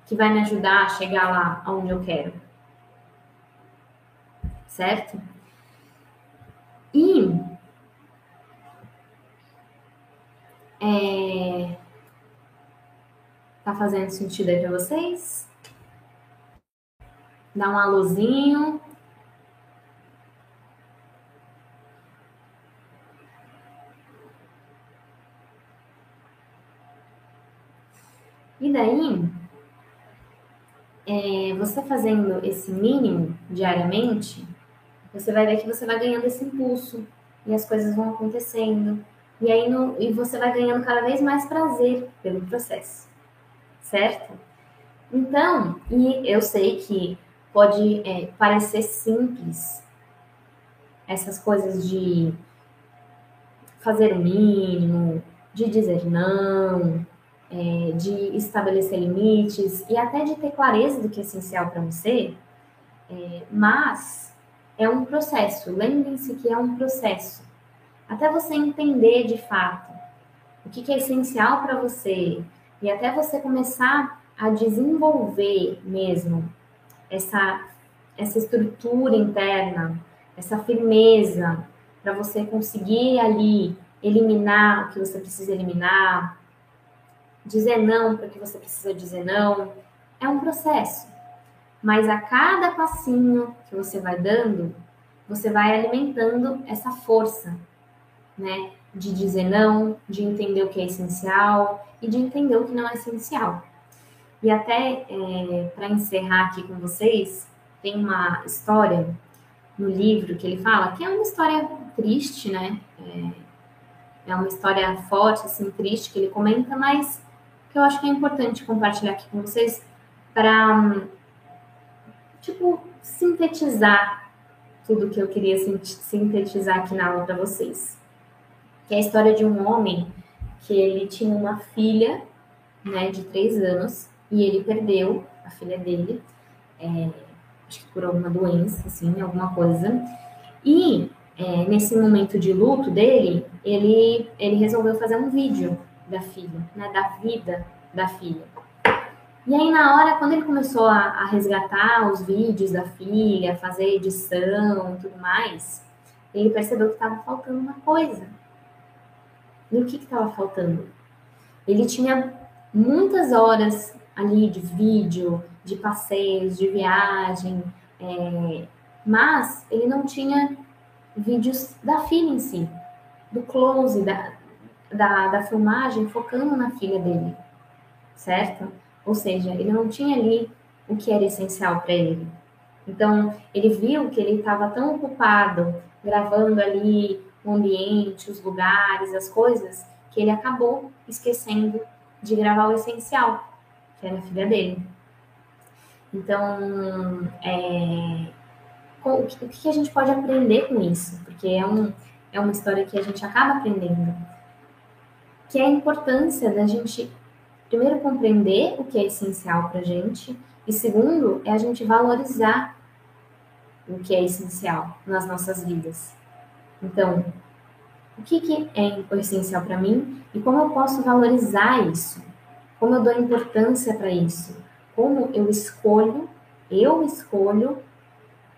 que vai me ajudar a chegar lá aonde eu quero? Certo? E é, tá fazendo sentido aí para vocês? Dá um alôzinho. E daí, é, você fazendo esse mínimo diariamente, você vai ver que você vai ganhando esse impulso e as coisas vão acontecendo. E aí no, e você vai ganhando cada vez mais prazer pelo processo, certo? Então, e eu sei que pode é, parecer simples essas coisas de fazer o mínimo, de dizer não, é, de estabelecer limites e até de ter clareza do que é essencial para você, é, mas é um processo. Lembrem-se que é um processo. Até você entender de fato o que, que é essencial para você e até você começar a desenvolver mesmo essa, essa estrutura interna, essa firmeza para você conseguir ali eliminar o que você precisa eliminar, dizer não para o que você precisa dizer não. É um processo. Mas a cada passinho que você vai dando, você vai alimentando essa força, né? De dizer não, de entender o que é essencial e de entender o que não é essencial. E até é, para encerrar aqui com vocês, tem uma história no livro que ele fala que é uma história triste, né? É, é uma história forte, assim, triste que ele comenta, mas que eu acho que é importante compartilhar aqui com vocês para, tipo, sintetizar tudo que eu queria sintetizar aqui na aula para vocês. Que é a história de um homem que ele tinha uma filha, né, de três anos, e ele perdeu a filha dele, é, acho que por alguma doença, assim, alguma coisa. E é, nesse momento de luto dele, ele, ele resolveu fazer um vídeo da filha, né, da vida da filha. E aí, na hora, quando ele começou a, a resgatar os vídeos da filha, fazer edição e tudo mais, ele percebeu que estava faltando uma coisa. E o que estava faltando? Ele tinha muitas horas ali de vídeo, de passeios, de viagem, é, mas ele não tinha vídeos da filha em si, do close, da, da, da filmagem focando na filha dele, certo? Ou seja, ele não tinha ali o que era essencial para ele. Então, ele viu que ele estava tão ocupado gravando ali o ambiente, os lugares, as coisas, que ele acabou esquecendo de gravar o essencial, que era filha dele. Então, é, o que a gente pode aprender com isso? Porque é, um, é uma história que a gente acaba aprendendo. Que é a importância da gente, primeiro, compreender o que é essencial para a gente, e segundo, é a gente valorizar o que é essencial nas nossas vidas. Então, o que, que é essencial para mim e como eu posso valorizar isso? Como eu dou importância para isso? Como eu escolho, eu escolho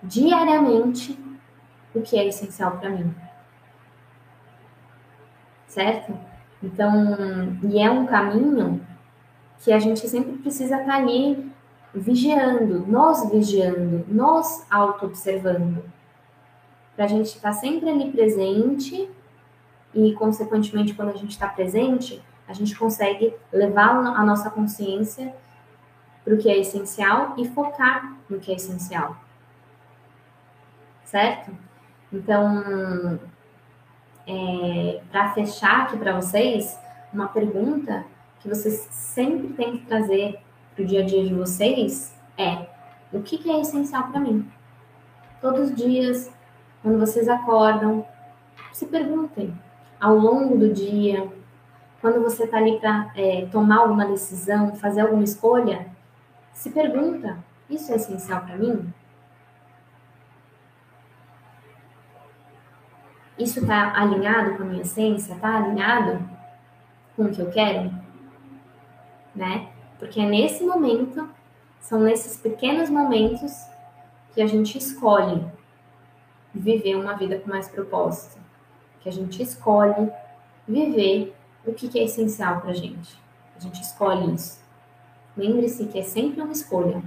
diariamente o que é essencial para mim. Certo? Então, e é um caminho que a gente sempre precisa estar tá ali vigiando, nós vigiando, nós auto-observando. Para a gente estar tá sempre ali presente e, consequentemente, quando a gente está presente, a gente consegue levar a nossa consciência para o que é essencial e focar no que é essencial. Certo? Então, é, para fechar aqui para vocês, uma pergunta que vocês sempre têm que trazer para o dia a dia de vocês é: o que, que é essencial para mim? Todos os dias, quando vocês acordam, se perguntem ao longo do dia, quando você está ali para é, tomar alguma decisão, fazer alguma escolha, se pergunta: isso é essencial para mim? Isso está alinhado com a minha essência? Está alinhado com o que eu quero? Né? Porque é nesse momento, são nesses pequenos momentos que a gente escolhe viver uma vida com mais propósito. Que a gente escolhe viver o que, é essencial para a gente. A gente escolhe isso. Lembre-se que é sempre uma escolha.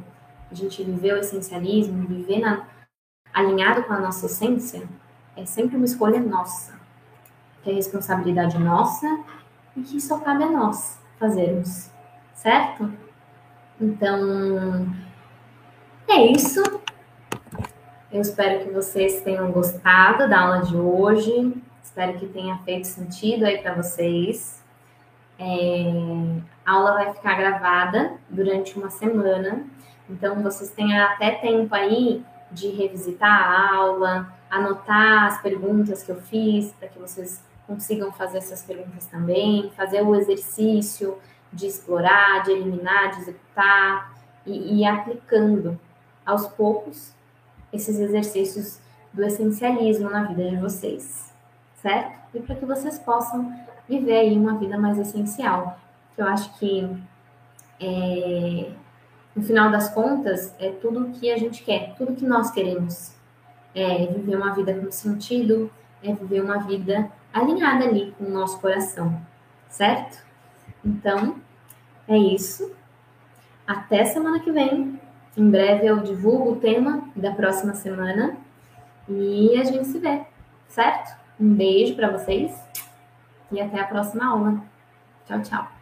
A gente viver o essencialismo, viver na, alinhado com a nossa essência, é sempre uma escolha nossa. Que é responsabilidade nossa e que só cabe a nós fazermos. Certo? Então, é isso. Eu espero que vocês tenham gostado da aula de hoje. Espero que tenha feito sentido aí para vocês. É, a aula vai ficar gravada durante uma semana, então vocês têm até tempo aí de revisitar a aula, anotar as perguntas que eu fiz, para que vocês consigam fazer essas perguntas também, fazer o exercício de explorar, de eliminar, de executar e, e aplicando aos poucos esses exercícios do essencialismo na vida de vocês certo? E para que vocês possam viver aí uma vida mais essencial. Eu acho que, é, no final das contas, é tudo o que a gente quer, tudo que nós queremos. É viver uma vida com sentido, é viver uma vida alinhada ali com o nosso coração, certo? Então, é isso. Até semana que vem. Em breve eu divulgo o tema da próxima semana e a gente se vê, certo? Um beijo para vocês e até a próxima aula. Tchau, tchau.